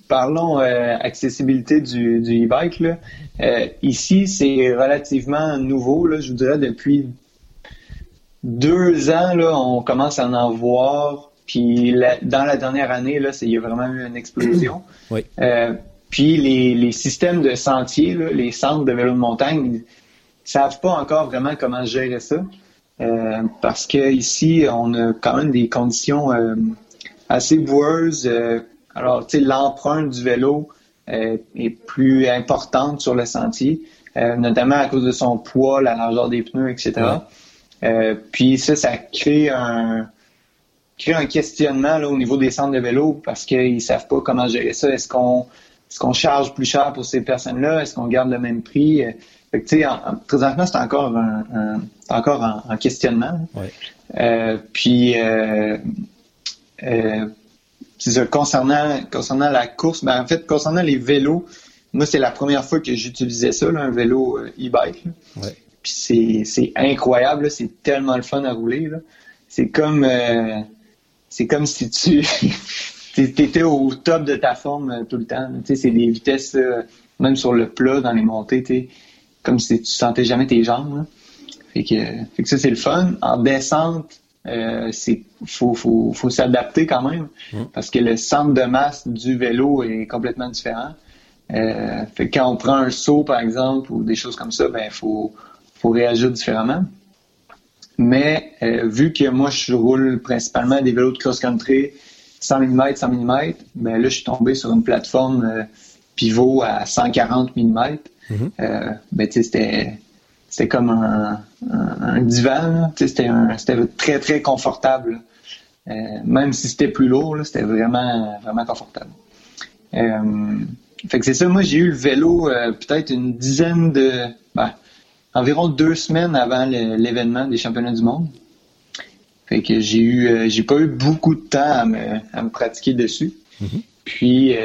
parlons euh, accessibilité du, du e-bike là. ici, c'est relativement nouveau là, je vous dirais depuis deux ans là, on commence à en voir. Puis dans la dernière année là, il y a vraiment eu une explosion. [clears throat] oui. puis les, les systèmes de sentiers, là, les centres de vélo de montagne, savent pas encore vraiment comment gérer ça. Euh, parce que ici, on a quand même des conditions euh, assez boueuses. Euh, alors, tu sais, l'empreinte du vélo est plus importante sur le sentier, notamment à cause de son poids, la largeur des pneus, etc. puis ça, ça crée un crée un questionnement là, au niveau des centres de vélo parce qu'ils savent pas comment gérer ça. Est-ce qu'on est-ce qu'on charge plus cher pour ces personnes-là? Est-ce qu'on garde le même prix? Fait que, tu sais, présentement, c'est encore un, encore en, questionnement. Euh, puis, euh, euh, concernant, concernant la course, ben, en fait, concernant les vélos, moi, c'est la première fois que j'utilisais ça, un vélo e-bike. Puis c'est incroyable, c'est tellement le fun à rouler. C'est comme, c'est comme si tu [laughs] étais au top de ta forme tout le temps. Tu sais, c'est des vitesses, même sur le plat, dans les montées, tu comme si tu sentais jamais tes jambes. Fait que, fait que ça, c'est le fun. En descente, euh, c'est faut, faut, faut s'adapter quand même mm. parce que le centre de masse du vélo est complètement différent. Euh, fait que quand on prend un saut, par exemple, ou des choses comme ça, ben faut, faut réagir différemment. Mais euh, vu que moi, je roule principalement des vélos de cross-country 100 mm, 100 mm, ben là, je suis tombé sur une plateforme euh, pivot à 140 mm. Ben, c'était c'était comme un, un, divan. C'était très, très confortable. Euh, même si c'était plus lourd, c'était vraiment, vraiment confortable. Euh, fait que c'est ça, moi j'ai eu le vélo peut-être une dizaine de. Ben, environ deux semaines avant l'événement des championnats du monde. Fait que j'ai eu j'ai pas eu beaucoup de temps à me, à me pratiquer dessus. Mm-hmm. Puis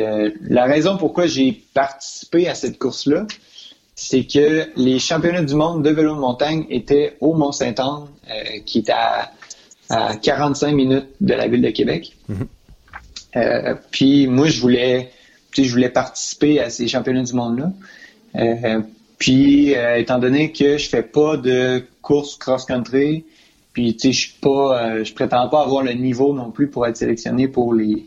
la raison pourquoi j'ai participé à cette course-là, c'est que les championnats du monde de vélo de montagne étaient au Mont-Saint-Anne, euh, qui est à, 45 minutes de la ville de Québec. Mhm. Euh, puis moi, je voulais, je voulais participer à ces championnats du monde-là. Euh, puis étant donné que je fais pas de course cross-country, puis tu sais, je suis pas, je prétends pas avoir le niveau non plus pour être sélectionné pour les,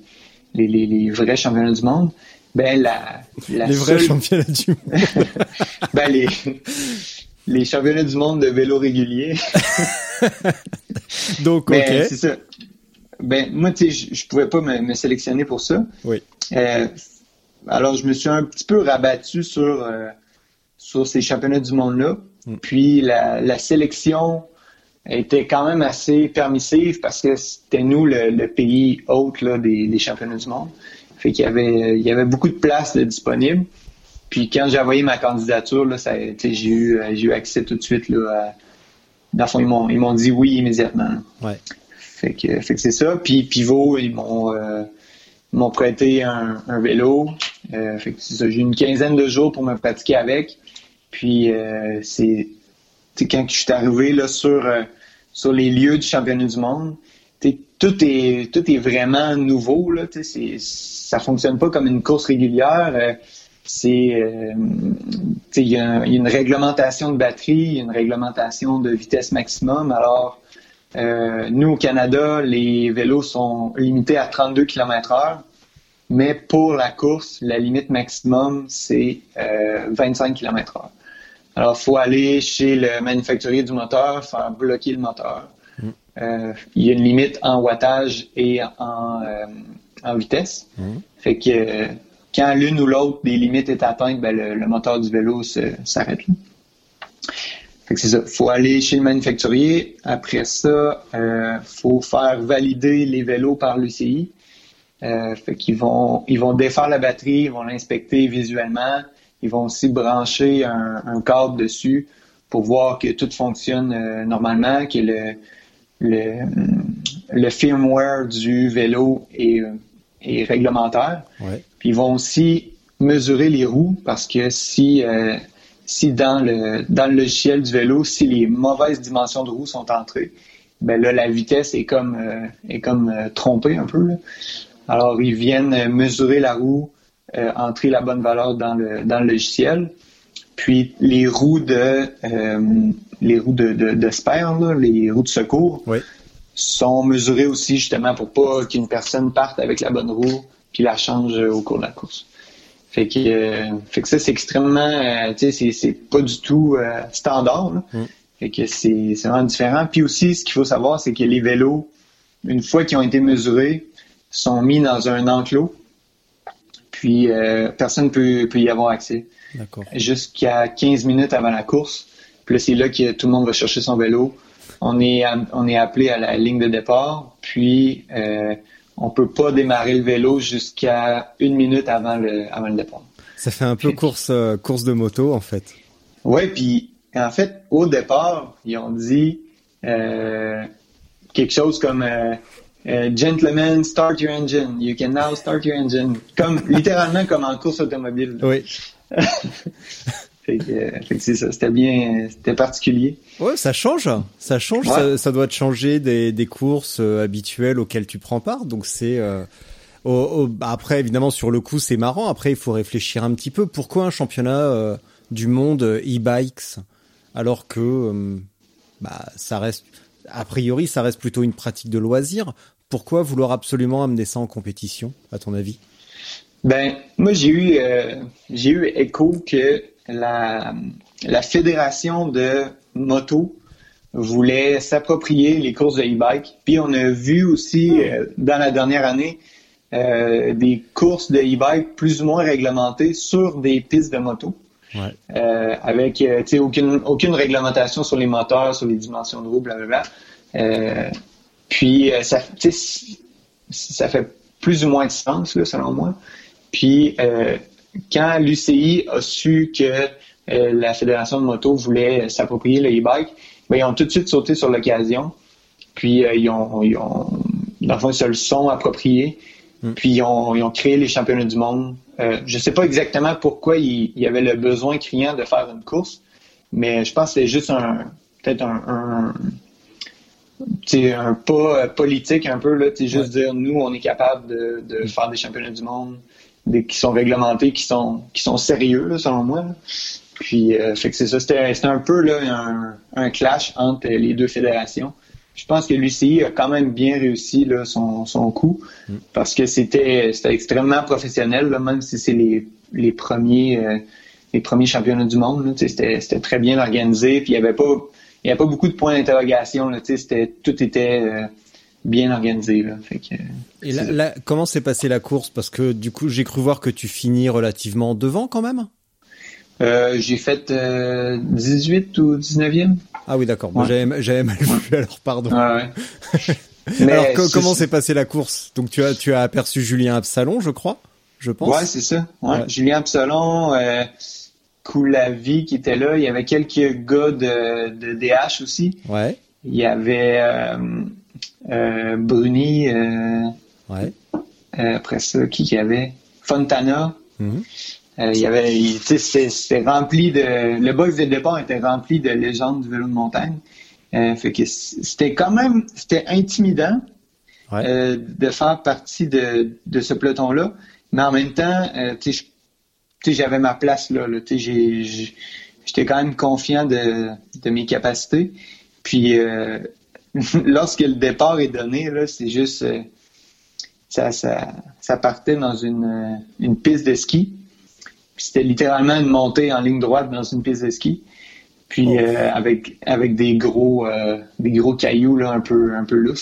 les, les vrais championnats du monde. Ben, la, la les vrais championnats du monde. [laughs] ben, les, les championnats du monde de vélo régulier. [laughs] Donc, ben, ok. C'est ça. Ben, moi, tu sais, je pouvais pas me, sélectionner pour ça. Oui. Euh, alors, je me suis un petit peu rabattu sur, euh, sur ces championnats du monde-là. Mm. Puis, la, la sélection était quand même assez permissive parce que c'était nous le, pays hôte là, des, des championnats du monde. Fait qu'il y avait, il y avait beaucoup de places disponibles. Puis quand j'ai envoyé ma candidature, là, j'ai eu, j'ai eu accès tout de suite. Là, dans le fond, ils m'ont, ils m'ont dit oui immédiatement. Ouais. Fait que, fait que c'est ça. Puis Pivot, ils m'ont, euh, m'ont prêté un, vélo. Euh, fait que c'est ça. J'ai eu une quinzaine de jours pour me pratiquer avec. Puis euh, c'est quand je suis arrivé là, sur, sur les lieux du championnat du monde, tout est tout est vraiment nouveau là. C'est, ça fonctionne pas comme une course régulière. Euh, c'est euh, il y, a une réglementation de batterie, une réglementation de vitesse maximum. Alors euh, nous au Canada, les vélos sont limités à 32 km/h. mais pour la course, la limite maximum, c'est 25 km h Alors, faut aller chez le manufacturier du moteur, faire bloquer le moteur. Euh, il y a une limite en wattage et en, en vitesse. Mm. Fait que quand l'une ou l'autre des limites est atteinte, ben, le, moteur du vélo s'arrête. Fait que c'est ça. Faut aller chez le manufacturier. Après ça, euh, faut faire valider les vélos par l'UCI. Euh, fait qu'ils vont, ils vont défaire la batterie, ils vont l'inspecter visuellement. Ils vont aussi brancher un, un, câble dessus pour voir que tout fonctionne euh, normalement, que le, le, le firmware du vélo est, est réglementaire. Ouais. Puis ils vont aussi mesurer les roues parce que si euh, si dans le dans le logiciel du vélo, si les mauvaises dimensions de roues sont entrées, ben là la vitesse est comme euh, est comme euh, trompée un peu. Là. Alors ils viennent mesurer la roue, entrer la bonne valeur dans le dans le logiciel. Puis les roues de les roues de, de, de spare, là, les roues de secours, oui. sont mesurées aussi justement pour pas qu'une personne parte avec la bonne roue puis la change au cours de la course. Fait que, euh, fait que ça, c'est extrêmement, euh, tu sais, c'est pas du tout euh, standard. Là. Mm. Fait que c'est vraiment différent. Puis aussi, ce qu'il faut savoir, c'est que les vélos, une fois qu'ils ont été mesurés, sont mis dans un enclos. Puis personne peut, peut y avoir accès. Jusqu'à 15 minutes avant la course. Puis là, c'est là que tout le monde va chercher son vélo. On est, on est appelé à la ligne de départ. Puis on peut pas démarrer le vélo jusqu'à une minute avant le, avant le départ. Ça fait un peu course, euh, course de moto, en fait. Ouais, puis en fait, au départ, ils ont dit euh, quelque chose comme euh, euh, Gentlemen, start your engine. You can now start your engine. Comme littéralement comme en course automobile. Oui. [laughs] Fait que, c'est ça, c'était bien, c'était particulier. Ouais, ça change, ça change, ça, doit te changer des, des courses euh, habituelles auxquelles tu prends part. Donc c'est euh, après évidemment sur le coup c'est marrant. Après il faut réfléchir un petit peu. Pourquoi un championnat euh, du monde e-bikes alors que bah ça reste a priori ça reste plutôt une pratique de loisir? Pourquoi vouloir absolument amener ça en compétition à ton avis? Ben moi j'ai eu j'ai eu écho que la, la fédération de moto voulait s'approprier les courses de e-bike. Puis on a vu aussi euh, dans la dernière année euh, des courses de e-bike plus ou moins réglementées sur des pistes de moto. Ouais. Euh, avec aucune, aucune réglementation sur les moteurs, sur les dimensions de roue, blablabla. Euh, puis ça, ça fait plus ou moins de sens, là, selon moi. Puis quand l'UCI a su que euh, la Fédération de moto voulait s'approprier le e-bike, ben, ils ont tout de suite sauté sur l'occasion. Puis euh, ils, ont, ils ont, dans le fond, ils se le sont appropriés. Hmm. Puis ils ont, ils ont, créé les championnats du monde. Euh, je ne sais pas exactement pourquoi il, y avait le besoin criant de faire une course, mais je pense que c'est juste un peut-être un, un, un pas politique un peu là, juste dire nous on est capable de, de hmm. faire des championnats du monde des, qui sont réglementés, qui sont qui sont sérieux là, selon moi. Puis euh, fait que c'est ça, c'était, c'était un peu là un, un, clash entre les deux fédérations. Je pense que l'UCI a quand même bien réussi là, son, son coup mm. parce que c'était c'était extrêmement professionnel, là, même si c'est les, les premiers euh, les premiers championnats du monde. Là, c'était, c'était très bien organisé, puis il y avait pas il avait pas beaucoup de points d'interrogation. Là, c'était tout était euh, bien organisé. Là. Fait que, Et là, comment s'est passée la course? Parce que du coup, j'ai cru voir que tu finis relativement devant quand même? Euh, j'ai fait euh, 18 ou 19e. Ah oui, d'accord. J'avais, j'avais mal vu, alors pardon. Ouais, [laughs] Mais alors, comment s'est passée la course? Donc, tu as, tu as aperçu Julien Absalon, je crois, je pense. Ouais, c'est ça. Julien Absalon, euh, Koulavi qui était là. Il y avait quelques gars de, de DH aussi. Ouais. Il y avait euh, Bruni. Euh, ouais. Euh, après ça, qui qu'il y avait? Fontana. Mm-hmm. il y avait, c'était rempli de, le box de départ était rempli de légendes du vélo de montagne. fait que c'était quand même, c'était intimidant ouais. de faire partie de, de ce peloton-là, mais en même temps, tu sais, j'avais ma place là. là j'étais quand même confiant de, de mes capacités. Puis [laughs] lorsque le départ est donné, c'est juste. Euh, ça, ça, ça partait dans une, une piste de ski. C'était littéralement une montée en ligne droite dans une piste de ski. Puis Oh. euh, avec avec des gros euh, des gros cailloux là un peu un peu là.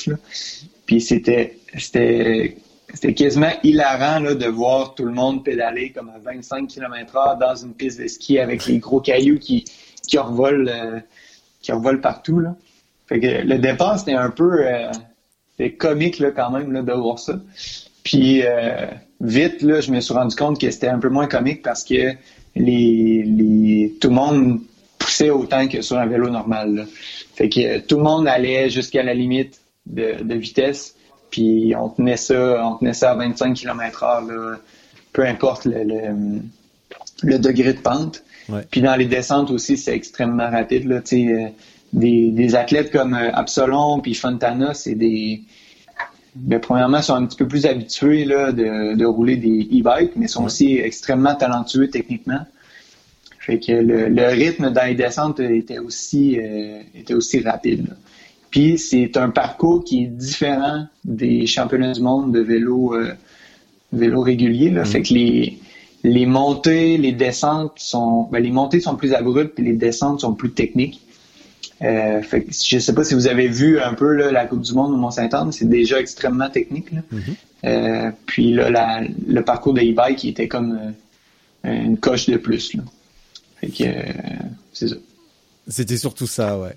Puis c'était c'était c'était quasiment hilarant là, de voir tout le monde pédaler comme à 25 km/h dans une piste de ski avec les gros cailloux qui qui revolent euh, qui revolent partout là. Fait que le départ c'était un peu euh, comique là quand même là, de voir ça. Puis euh, vite là, je me suis rendu compte que c'était un peu moins comique parce que les, les tout le monde poussait autant que sur un vélo normal. Là. Fait que tout le monde allait jusqu'à la limite de, de vitesse, puis on tenait ça, on tenait ça à 25 km/h, là, peu importe le, le, le degré de pente. Ouais. Puis dans les descentes aussi, c'est extrêmement rapide. Là, euh, des, des athlètes comme euh, Absalon puis Fontana, c'est des ben, premièrement, sont un petit peu plus habitués là, de, de rouler des e-bikes, mais sont aussi extrêmement talentueux techniquement. Fait que le, le rythme dans les descentes était aussi, euh, était aussi rapide. là. Puis c'est un parcours qui est différent des championnats du monde de vélo, euh, vélo régulier. Là. Fait que les, les montées, les descentes sont. Ben, les montées sont plus abruptes et les descentes sont plus techniques. Euh, fait que je sais pas si vous avez vu un peu là, la Coupe du Monde au Mont-Saint-Anne, c'est déjà extrêmement technique. là. Euh, puis là, la- le parcours de e-bike il était comme euh, une coche de plus. Là. Fait que euh, c'est ça. C'était surtout ça, ouais.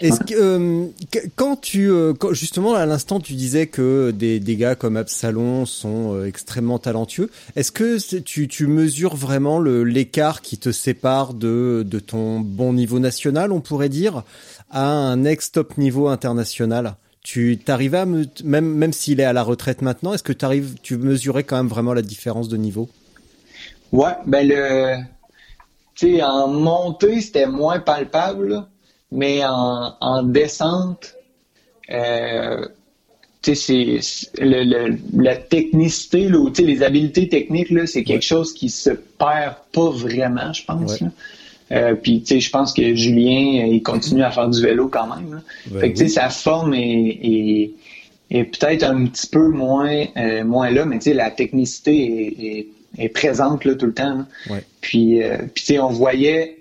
Est-ce que euh, que- quand tu euh, quand- justement à l'instant tu disais que des, des gars comme Absalon sont euh, extrêmement talentueux, est-ce que tu, tu mesures vraiment l'écart qui te sépare de de ton bon niveau national, on pourrait dire, à un ex top niveau international? Tu t'arrives à me, même même s'il est à la retraite maintenant, est-ce que tu arrives tu mesurais quand même vraiment la différence de niveau? Ouais, ben le. Tu sais, en montée, c'était moins palpable, là, mais en, en descente, euh, c'est- le, le- la technicité, là, ou, les habiletés techniques, là, c'est quelque chose qui se perd pas vraiment, je pense. Ouais. Euh, puis, tu sais, je pense que Julien, euh, il continue à faire du vélo quand même. là. Ouais, fait que, tu sais, oui. sa forme est, est, est peut-être un petit peu moins, euh, moins là, mais tu sais, la technicité est, présente là, tout le temps. Ouais. Puis, euh, puis tu sais, on voyait,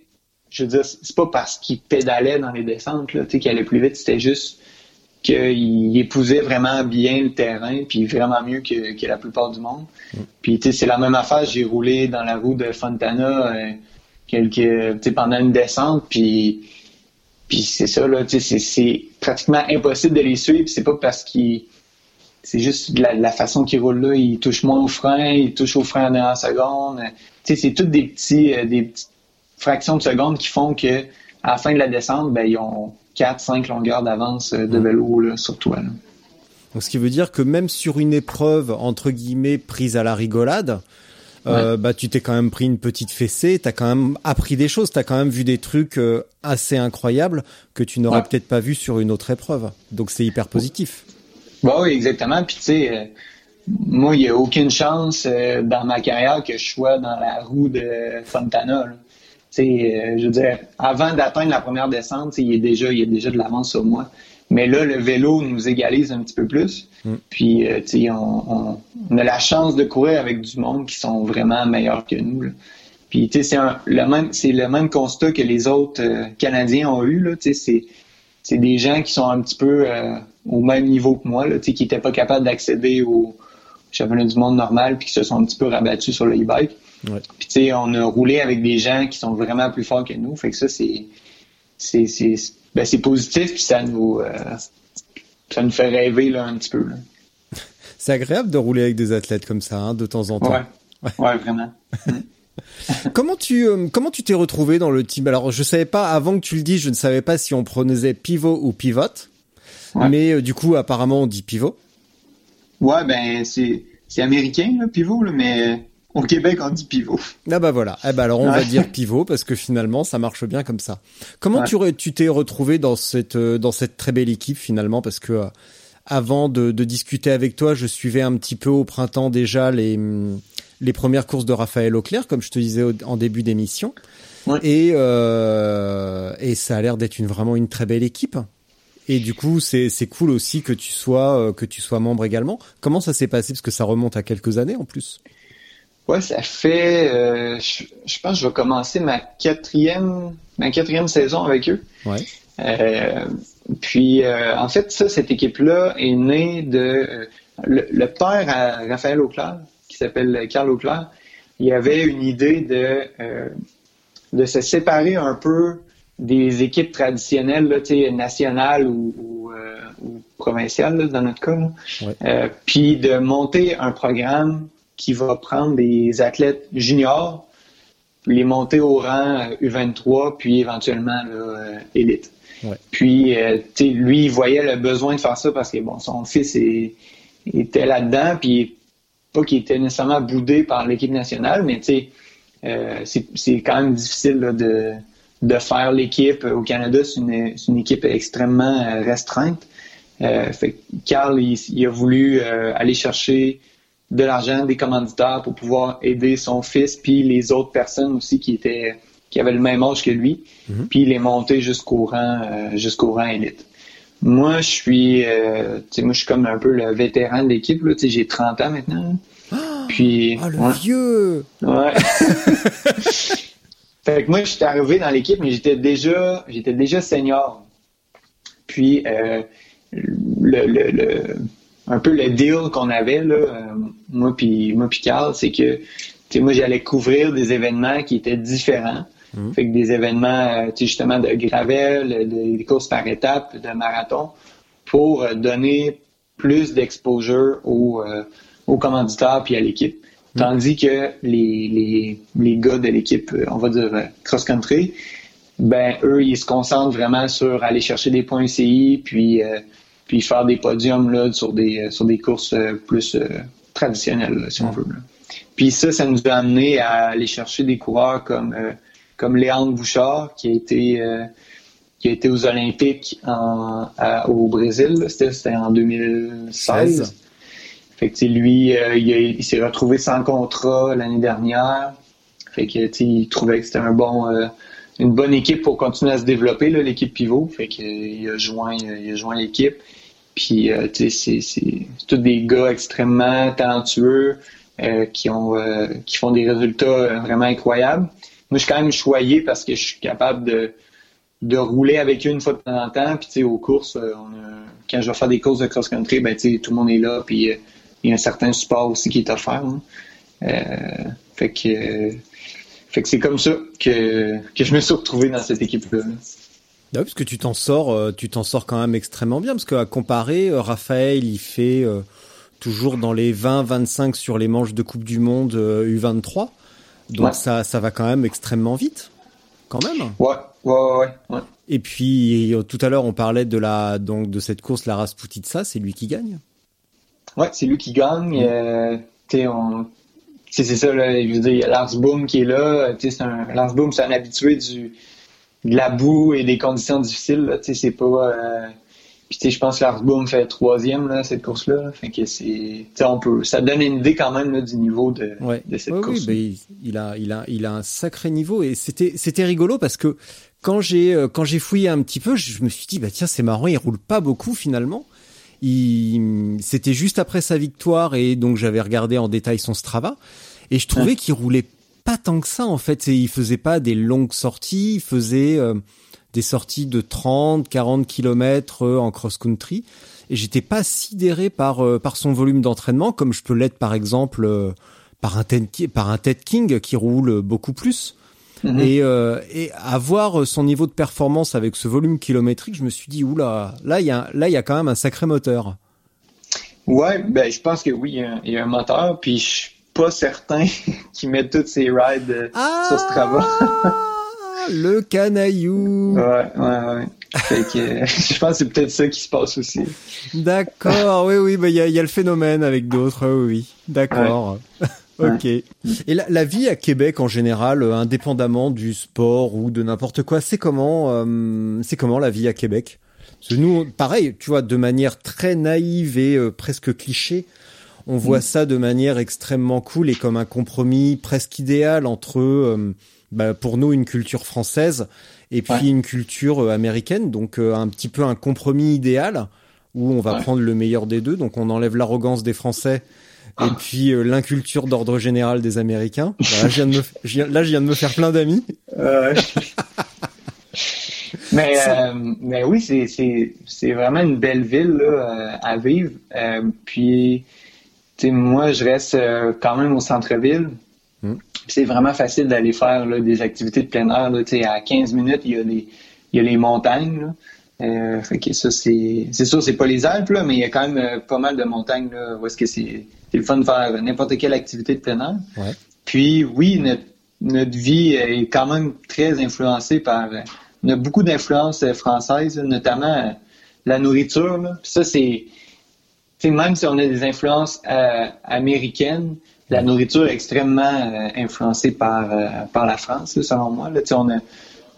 je veux dire, c'est pas parce qu'il pédalait dans les descentes, là, tu sais, qu'il allait plus vite, c'était juste qu'il épousait vraiment bien le terrain, puis vraiment mieux que, que la plupart du monde. Puis, tu sais, c'est la même affaire, j'ai roulé dans la roue de Fontana euh, quelques, tu sais, pendant une descente, puis, puis c'est ça, là, tu sais, c'est- c'est pratiquement impossible de les suivre, c'est pas parce qu'il c'est juste de la, la façon qu'il roule là, il touche moins au frein, il touche au frein en dernière seconde. Tu sais, c'est toutes des petits, euh, des petites fractions de secondes qui font que à la fin de la descente, ben, ils ont 4-5 longueurs d'avance euh, de vélo là, sur toi. là. Donc, ce qui veut dire que même sur une épreuve entre guillemets prise à la rigolade, euh, bah tu t'es quand même pris une petite fessée, t'as quand même appris des choses, t'as quand même vu des trucs euh, assez incroyables que tu n'aurais Ouais. peut-être pas vu sur une autre épreuve. Donc c'est hyper positif. Bah oui, exactement. Puis tu sais, euh, moi, il n'y a aucune chance dans ma carrière que je sois dans la roue de Fontana. là. Tu sais, euh, je veux dire, avant d'atteindre la première descente, tu sais, il y a déjà, il y a déjà de l'avance sur moi. Mais là, le vélo nous égalise un petit peu plus. Puis, euh, tu sais, on, on- on a la chance de courir avec du monde qui sont vraiment meilleurs que nous. là. Puis, tu sais, c'est le même, c'est le même constat que les autres euh, Canadiens ont eu. Là, tu sais, c'est c'est des gens qui sont un petit peu euh, au même niveau que moi, là, tu sais, qui n'étaient pas capables d'accéder au championnat du monde normal, puis qui se sont un petit peu rabattus sur le e-bike. Ouais. Puis tu sais, on a roulé avec des gens qui sont vraiment plus forts que nous. Fait que ça, c'est c'est c'est ben, c'est positif, puis ça nous euh, ça nous fait rêver là un petit peu. C'est agréable de rouler avec des athlètes comme ça, hein, de temps en temps. Ouais. ouais, vraiment. [laughs] Comment tu euh, comment tu t'es retrouvé dans le team? Alors je savais pas avant que tu le dises, je ne savais pas si on prononçait pivot ou pivot, Ouais. mais euh, du coup apparemment on dit pivot. Ouais, ben c'est c'est américain là, pivot, là, mais au Québec on dit pivot. Ah bah voilà. Eh bah alors on va dire pivot parce que finalement ça marche bien comme ça. Comment Ouais. tu t'es retrouvé dans cette euh, dans cette très belle équipe finalement? Parce que euh, avant de, de discuter avec toi, je suivais un petit peu au printemps déjà les hum, les premières courses de Raphaël Auclair comme je te disais au- en début d'émission. Ouais. Et euh, et ça a l'air d'être une vraiment une très belle équipe. Et du coup, c'est c'est cool aussi que tu sois euh, que tu sois membre également. Comment ça s'est passé? Parce que ça remonte à quelques années en plus. Ouais, ça fait, euh, je, je pense que je vais commencer ma quatrième, ma quatrième saison avec eux. Ouais. Euh, puis, euh, en fait, ça, cette équipe-là est née de euh, le, le père à Raphaël Auclair, qui s'appelle Carl Auclair. Il avait une idée de euh, de se séparer un peu des équipes traditionnelles, là, tu sais, nationales ou, ou, euh, ou provinciales, là, dans notre cas. Euh, puis de monter un programme qui va prendre des athlètes juniors, les monter au rang euh, U23, puis éventuellement là, euh, élite. Ouais. Puis, euh, lui, il voyait le besoin de faire ça parce que bon, son fils est- était là-dedans, puis pas qu'il était nécessairement boudé par l'équipe nationale, mais euh, c'est quand même difficile là, de, de faire l'équipe. Au Canada, c'est une, équipe extrêmement restreinte. Euh, fait Carl, il, il a voulu aller chercher de l'argent, des commanditaires pour pouvoir aider son fils, puis les autres personnes aussi qui étaient qui avaient le même âge que lui, puis les monter jusqu'au rang euh, jusqu'au rang élite. Moi, je suis euh, moi je suis comme un peu le vétéran de l'équipe là, j'ai 30 ans maintenant. là. Puis Ah le ouais. vieux. Ouais. [laughs] fait que moi, j'étais arrivé dans l'équipe, mais j'étais déjà, j'étais déjà senior. Puis, euh, le, le, le- un peu le deal qu'on avait, là, euh, moi puis moi Carl, c'est que, moi, j'allais couvrir des événements qui étaient différents. Fait que des événements, euh, justement, de gravel, de- des courses par étapes, de marathon, pour euh, donner plus d'exposure aux, euh, aux commanditaires puis à l'équipe. Tandis que les, les, les gars de l'équipe, on va dire cross-country, ben eux, ils se concentrent vraiment sur aller chercher des points UCI, puis, euh, puis faire des podiums là, sur, des, euh, sur des courses euh, plus euh, traditionnelles, là, si on veut. là. Puis ça, ça nous a amené à aller chercher des coureurs comme, euh, comme Léandre Bouchard, qui a été, euh, qui a été aux Olympiques en, à- au Brésil. C'était en 2016. 16. Fait que tu sais, lui, euh, il, s'est retrouvé sans contrat l'année dernière. Fait que il trouvait que c'était un bon, une bonne équipe pour continuer à se développer, l'équipe pivot. Fait que il a joint, il a joint l'équipe. Puis euh, tu sais, c'est, tous des gars extrêmement talentueux euh, qui ont, euh, qui font des résultats vraiment incroyables. Moi, je suis quand même choyé parce que je suis capable de de rouler avec eux une fois de temps en temps. Puis, tu sais, aux courses, quand je vais faire des courses de cross-country, ben, tu sais, tout le monde est là. Puis, il y a un certain support aussi qui est offert. hein. Fait que, fait que c'est comme ça que, que je me suis retrouvé dans cette équipe-là. Ah oui, parce que tu t'en sors, euh, tu t'en sors quand même extrêmement bien, parce qu'à comparer, euh, Raphaël, il fait euh, toujours dans les 20-25 sur les manches de Coupe du Monde euh, U23, donc Ouais. ça, ça va quand même extrêmement vite, quand même. Ouais, ouais, ouais, ouais. Et puis euh, tout à l'heure, on parlait de la donc de cette course, la Rasputitsa, c'est lui qui gagne. Ouais, c'est lui qui gagne. Euh, tu sais, on... c'est ça, là, je veux dire, il y a Lars Boom qui est là. C'est un... Lars Boom, c'est un habitué du... de la boue et des conditions difficiles. Là. Tu sais, c'est pas... euh, Puis, tu sais, je pense que Lars Boom fait troisième, là, cette course-là. là. Fait que c'est... Tu sais, on peut... Ça donne une idée quand même là, du niveau de, Ouais. de cette Ouais, course. oui, il, il a, il a, il a un sacré niveau et c'était, c'était rigolo parce que quand j'ai, euh, quand j'ai fouillé un petit peu, je me suis dit bah tiens c'est marrant, il roule pas beaucoup finalement. Il, c'était juste après sa victoire et donc j'avais regardé en détail son Strava et je trouvais qu'il roulait pas tant que ça en fait. Et il faisait pas des longues sorties, il faisait euh, des sorties de 30, 40 kilomètres euh, en cross-country et j'étais pas sidéré par euh, par son volume d'entraînement comme je peux l'être par exemple euh, par un Ted, par un Ted King qui roule beaucoup plus. Mhm. Et, euh, et avoir son niveau de performance avec ce volume kilométrique, je me suis dit oula, là il y a là il y a quand même un sacré moteur. Ouais, ben je pense que oui, il y a un, il y a un moteur, puis je pas certain [laughs] qu'il met toutes ses rides euh, sur Strava. [laughs] le canaillou. ouais, ouais, ouais. Fait que euh, [laughs] je pense que c'est peut-être ça qui se passe aussi. D'accord, oui, oui, bah il y a, il y a le phénomène avec d'autres, oui, oui. D'accord. ok. Et la, la vie à Québec en général, euh, indépendamment du sport ou de n'importe quoi, c'est comment, euh, c'est comment la vie à Québec? Parce que nous, pareil, tu vois, de manière très naïve et euh, presque cliché, on voit ça de manière extrêmement cool et comme un compromis presque idéal entre, euh, bah, pour nous, une culture française et puis Ouais. une culture euh, américaine. Donc euh, un petit peu un compromis idéal où on va Ouais. prendre le meilleur des deux. Donc on enlève l'arrogance des Français. Et puis euh, l'inculture d'ordre général des Américains. Là, je viens de me, je viens- là, je viens de me faire plein d'amis. Euh, [laughs] mais, euh, mais oui, c'est, vraiment une belle ville là, à vivre. Puis, moi, je reste euh, quand même au centre-ville. Mm. Puis C'est vraiment facile d'aller faire là, des activités de plein air. Là, à 15 minutes, il y a les, il y a les montagnes. Là. Euh, fait que ça, c'est, c'est sûr, c'est pas les Alpes, là, mais il y a quand même euh, pas mal de montagnes là, où est-ce que c'est, c'est le fun de faire n'importe quelle activité de plein air. Ouais. Puis oui, notre, notre vie est quand même très influencée par... On a beaucoup d'influences françaises, notamment la nourriture. Là. Puis ça, c'est... tu sais, Même si on a des influences euh, américaines, la nourriture est extrêmement euh, influencée par, euh, par la France, là, selon moi. Là. On, a,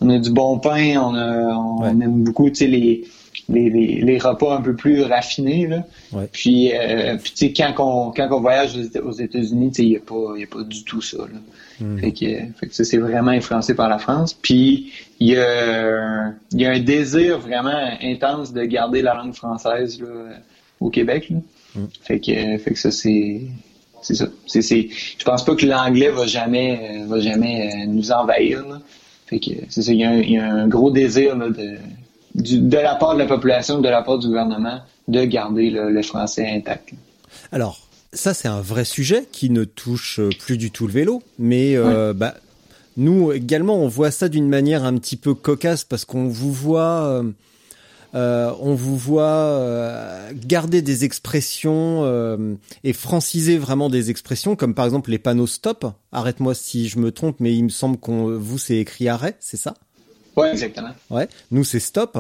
on a du bon pain, on, a, on Ouais. aime beaucoup les, les, les, les repas un peu plus raffinés. Là. Ouais. Puis, puis quand on, quand on voyage aux Éta- aux États-Unis, il n'y a, a pas du tout ça. Là. Fait, que, fait que ça, c'est vraiment influencé par la France. Puis, il y a, y a un désir vraiment intense de garder la langue française là, au Québec. Là. Fait, que, fait que ça, c'est... C'est ça. C'est, c'est, je pense pas que l'anglais va jamais, euh, va jamais euh, nous envahir. Là. Fait que c'est ça. Il y, a un, il y a un gros désir là, de, du- de la part de la population, de la part du gouvernement, de garder le français intact. là. Alors, ça c'est un vrai sujet qui ne touche euh, plus du tout le vélo, mais euh, bah, nous également on voit ça d'une manière un petit peu cocasse parce qu'on vous voit, euh, euh, on vous voit euh, garder des expressions euh, et franciser vraiment des expressions comme par exemple les panneaux stop. Arrête-moi si je me trompe, mais il me semble qu'on vous c'est écrit arrêt, c'est ça? Ouais, exactement. Ouais, nous c'est stop.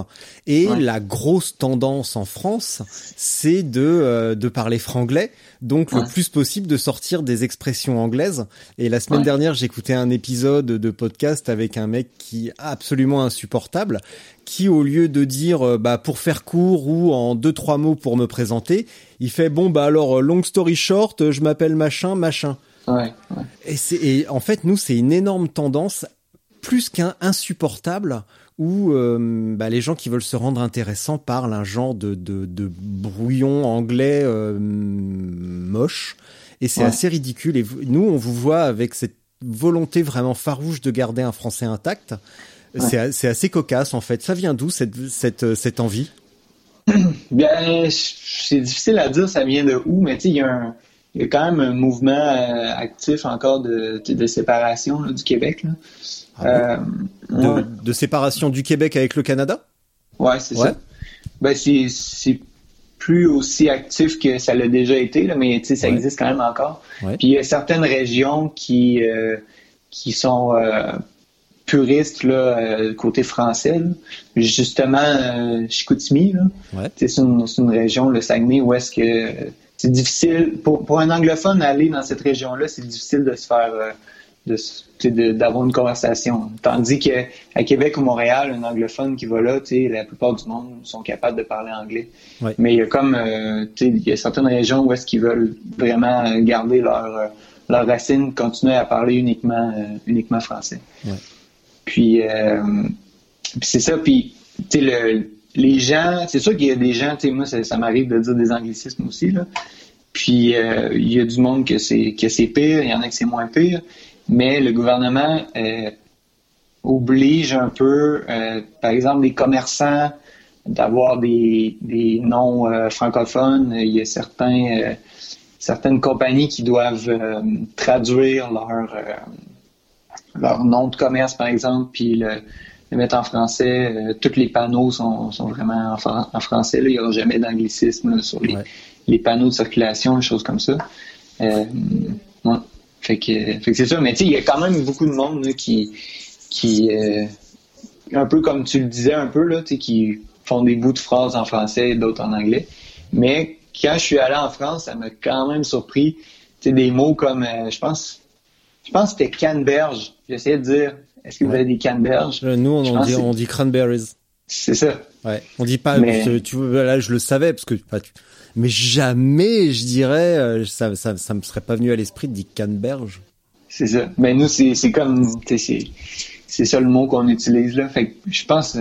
Et Ouais. la grosse tendance en France, c'est de euh, de parler franglais, donc le plus possible de sortir des expressions anglaises. Et la semaine Ouais. dernière, j'écoutais un épisode de podcast avec un mec qui est absolument insupportable, qui au lieu de dire euh, bah pour faire court ou en deux trois mots pour me présenter, il fait bon bah alors euh, long story short, euh, je m'appelle machin machin. Ouais, ouais. Et, c'est, et en fait, nous, c'est une énorme tendance, plus qu'un insupportable, où euh, bah, les gens qui veulent se rendre intéressants parlent un genre de, de, de brouillon anglais euh, moche. Et c'est Ouais. assez ridicule. Et nous, on vous voit avec cette volonté vraiment farouche de garder un français intact. C'est, c'est assez cocasse, en fait. Ça vient d'où, cette, cette, cette envie? [clears throat] Bien, c'est difficile à dire ça vient de où, mais tu sais, il y, a un- il y a quand même un mouvement euh, actif encore de, de, de séparation là, du Québec. Là. Ah Euh, de, ouais. de séparation du Québec avec le Canada? Ouais, c'est Ouais. ça. Ben, c'est, c'est plus aussi actif que ça l'a déjà été, là, mais ça Ouais. existe quand même encore. Puis il y a certaines régions qui, euh, qui sont euh, puristes là, euh, côté français. là. Justement, Chicoutimi, c'est une, c'est une région, le Saguenay, où est-ce que c'est difficile, pour, pour un anglophone, aller dans cette région-là, c'est difficile de se faire, de, de- d'avoir une conversation. Tandis que à Québec ou Montréal, un anglophone qui va là, la plupart du monde sont capables de parler anglais. Mais il y a comme, euh, il y a certaines régions où est-ce qu'ils veulent vraiment garder leur, euh, leur racine, continuer à parler uniquement, euh, uniquement français. Puis, euh, puis c'est ça, puis le, les gens, c'est sûr qu'il y a des gens, moi ça, ça m'arrive de dire des anglicismes aussi, là. Puis euh, il y a du monde que c'est que c'est pire, il y en a que c'est moins pire, mais le gouvernement euh, oblige un peu, euh, par exemple, les commerçants d'avoir des, des noms euh, francophones. Il y a certains, certaines compagnies qui doivent traduire leur, leur nom de commerce, par exemple, puis le, le mettre en français. Tous les panneaux sont, sont vraiment en, fran- en français. Là. Il n'y aura jamais d'anglicisme sur les, Ouais. les panneaux de circulation, des choses comme ça. Ouais. Fait que, fait que c'est ça. Mais tu sais, il y a quand même beaucoup de monde là, qui, qui euh, un peu comme tu le disais un peu, là, tu sais, qui font des bouts de phrases en français et d'autres en anglais. Mais quand je suis allé en France, ça m'a quand même surpris. Tu sais, des mots comme, euh, je pense, je pense que c'était canneberge. J'essayais de dire, est-ce que vous Ouais. avez des canneberges? Euh, Nous, on, dit, on dit cranberries. C'est ça. Ouais. On dit pas. Mais- tu- tu là, je le savais parce que. bah, tu- mais jamais, je dirais, euh, ça, ça, ça me serait pas venu à l'esprit de dire canneberge. C'est ça. Mais nous, c'est c'est comme, c'est c'est ça le mot qu'on utilise là. Fait que je pense,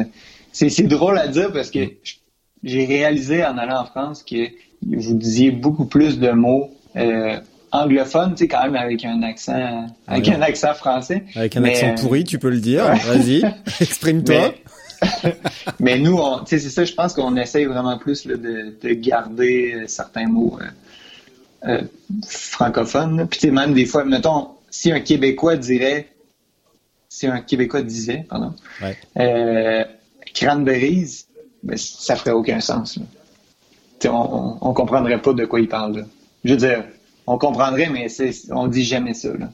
c'est c'est drôle à dire parce que j- j'ai réalisé en allant en France que vous disiez beaucoup plus de mots euh, anglophones, tu sais, quand même avec un accent, avec Ouais. un accent français. Avec un Mais, accent euh, pourri, tu peux le dire. ouais. [laughs] Vas-y, exprime-toi. [laughs] Mais, nous, c'est ça, je pense qu'on essaye vraiment plus là, de, de garder euh, certains mots euh, euh, francophones. Puis même des fois, mettons, si un Québécois dirait, si un Québécois disait, pardon, Ouais. euh, cranberries, ben, ça ferait aucun sens. on, on, on comprendrait pas de quoi il parle. Là. Je veux dire, on comprendrait, mais on dit jamais ça. Là.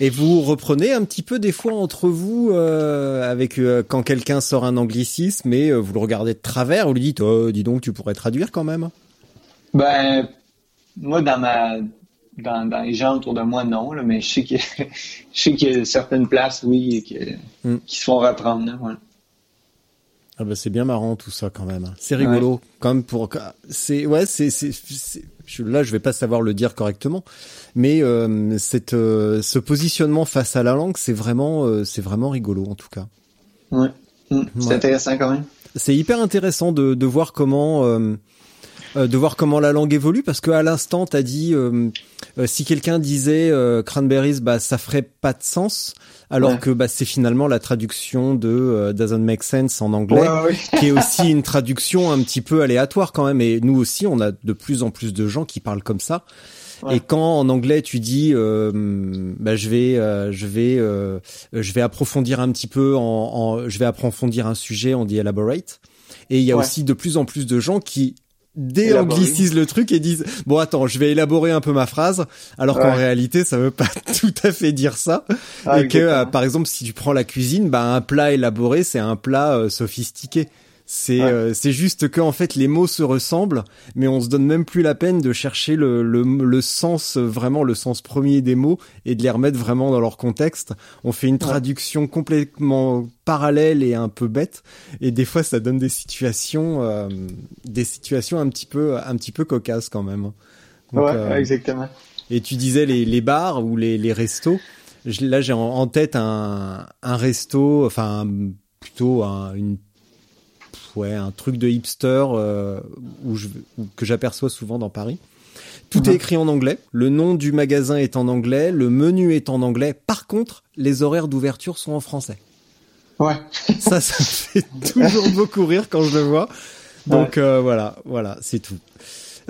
Et vous reprenez un petit peu des fois entre vous euh, avec euh, quand quelqu'un sort un anglicisme et euh, vous le regardez de travers, vous lui dites oh, dis donc tu pourrais traduire quand même. Ben, moi, dans ma, dans, dans les gens autour de moi, non, là, mais je sais que, [laughs] je sais qu'il y a certaines places, oui, que, Mm. qui se font reprendre, là. Ah bah c'est bien marrant tout ça quand même. C'est rigolo même pour c'est ouais c'est là je vais pas savoir le dire correctement mais euh, cette euh, ce positionnement face à la langue c'est vraiment euh, c'est vraiment rigolo en tout cas. Ouais. Mm. C'est Ouais. intéressant quand même. C'est hyper intéressant de, de voir comment de voir comment la langue évolue parce que à l'instant t'as dit si quelqu'un disait cranberries bah ça ferait pas de sens alors Ouais. que bah c'est finalement la traduction de euh, doesn't make sense en anglais Ouais, ouais, ouais. qui est aussi une traduction un petit peu aléatoire quand même. Et nous aussi on a de plus en plus de gens qui parlent comme ça. Et quand en anglais tu dis euh, bah, je vais euh, je vais je vais approfondir un petit peu en, en- je vais approfondir un sujet on dit elaborate. Et il y a aussi de plus en plus de gens qui déanglicisent le truc et disent bon attends je vais élaborer un peu ma phrase alors qu'en réalité ça veut pas [laughs] tout à fait dire ça. Ah, et que euh, par exemple si tu prends la cuisine bah un plat élaboré c'est un plat euh, sophistiqué c'est Ouais. euh, c'est juste que en fait les mots se ressemblent mais on se donne même plus la peine de chercher le le, le sens vraiment le sens premier des mots et de les remettre vraiment dans leur contexte on fait une traduction complètement parallèle et un peu bête et des fois ça donne des situations euh, des situations un petit peu un petit peu cocasses quand même Donc, ouais, euh, exactement. et tu disais les, les bars ou les, les restos. Je- là, j'ai en, en tête un, un resto, enfin plutôt un, une, ouais, un truc de hipster euh, où je, où- que j'aperçois souvent dans Paris. Tout est écrit en anglais. Le nom du magasin est en anglais. Le menu est en anglais. Par contre, les horaires d'ouverture sont en français. Ouais. [laughs] Ça, ça me fait toujours beaucoup rire quand je le vois. Donc euh, voilà, voilà, c'est tout.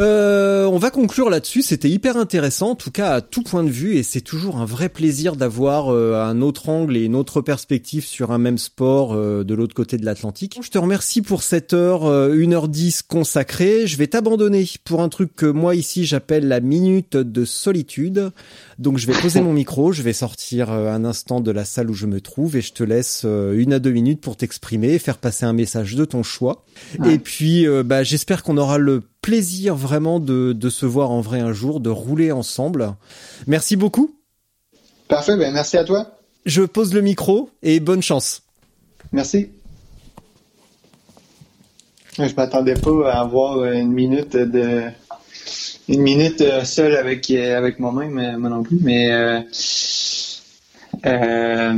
Euh, on va conclure là-dessus. C'était hyper intéressant, en tout cas à tout point de vue, et c'est toujours un vrai plaisir d'avoir euh, un autre angle et une autre perspective sur un même sport euh, de l'autre côté de l'Atlantique. Je te remercie pour cette heure, euh, 1h10 consacrée. Je vais t'abandonner pour un truc que moi ici j'appelle la minute de solitude. Donc je vais poser mon micro, je vais sortir euh, un instant de la salle où je me trouve et je te laisse euh, une à deux minutes pour t'exprimer, faire passer un message de ton choix. Et puis euh, bah, j'espère qu'on aura le plaisir vraiment de, de se voir en vrai un jour, de rouler ensemble. Merci beaucoup. Parfait, ben merci à toi. Je pose le micro et bonne chance. Merci. Je m'attendais pas à avoir une minute de une minute euh, seule avec euh, avec moi-même, euh, moi non plus, mais euh, euh,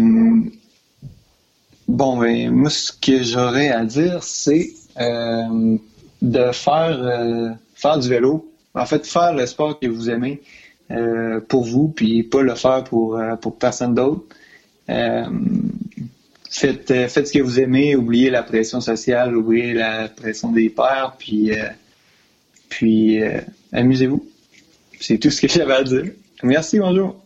bon, ben moi ce que j'aurais à dire, c'est euh, de faire euh, faire du vélo. En fait, faire le sport que vous aimez euh, pour vous, puis pas le faire pour euh, pour personne d'autre. Euh, faites, euh, faites ce que vous aimez, oubliez la pression sociale, oubliez la pression des pairs, puis, puis amusez-vous. C'est tout ce que [laughs] j'avais à dire. Merci, bonjour.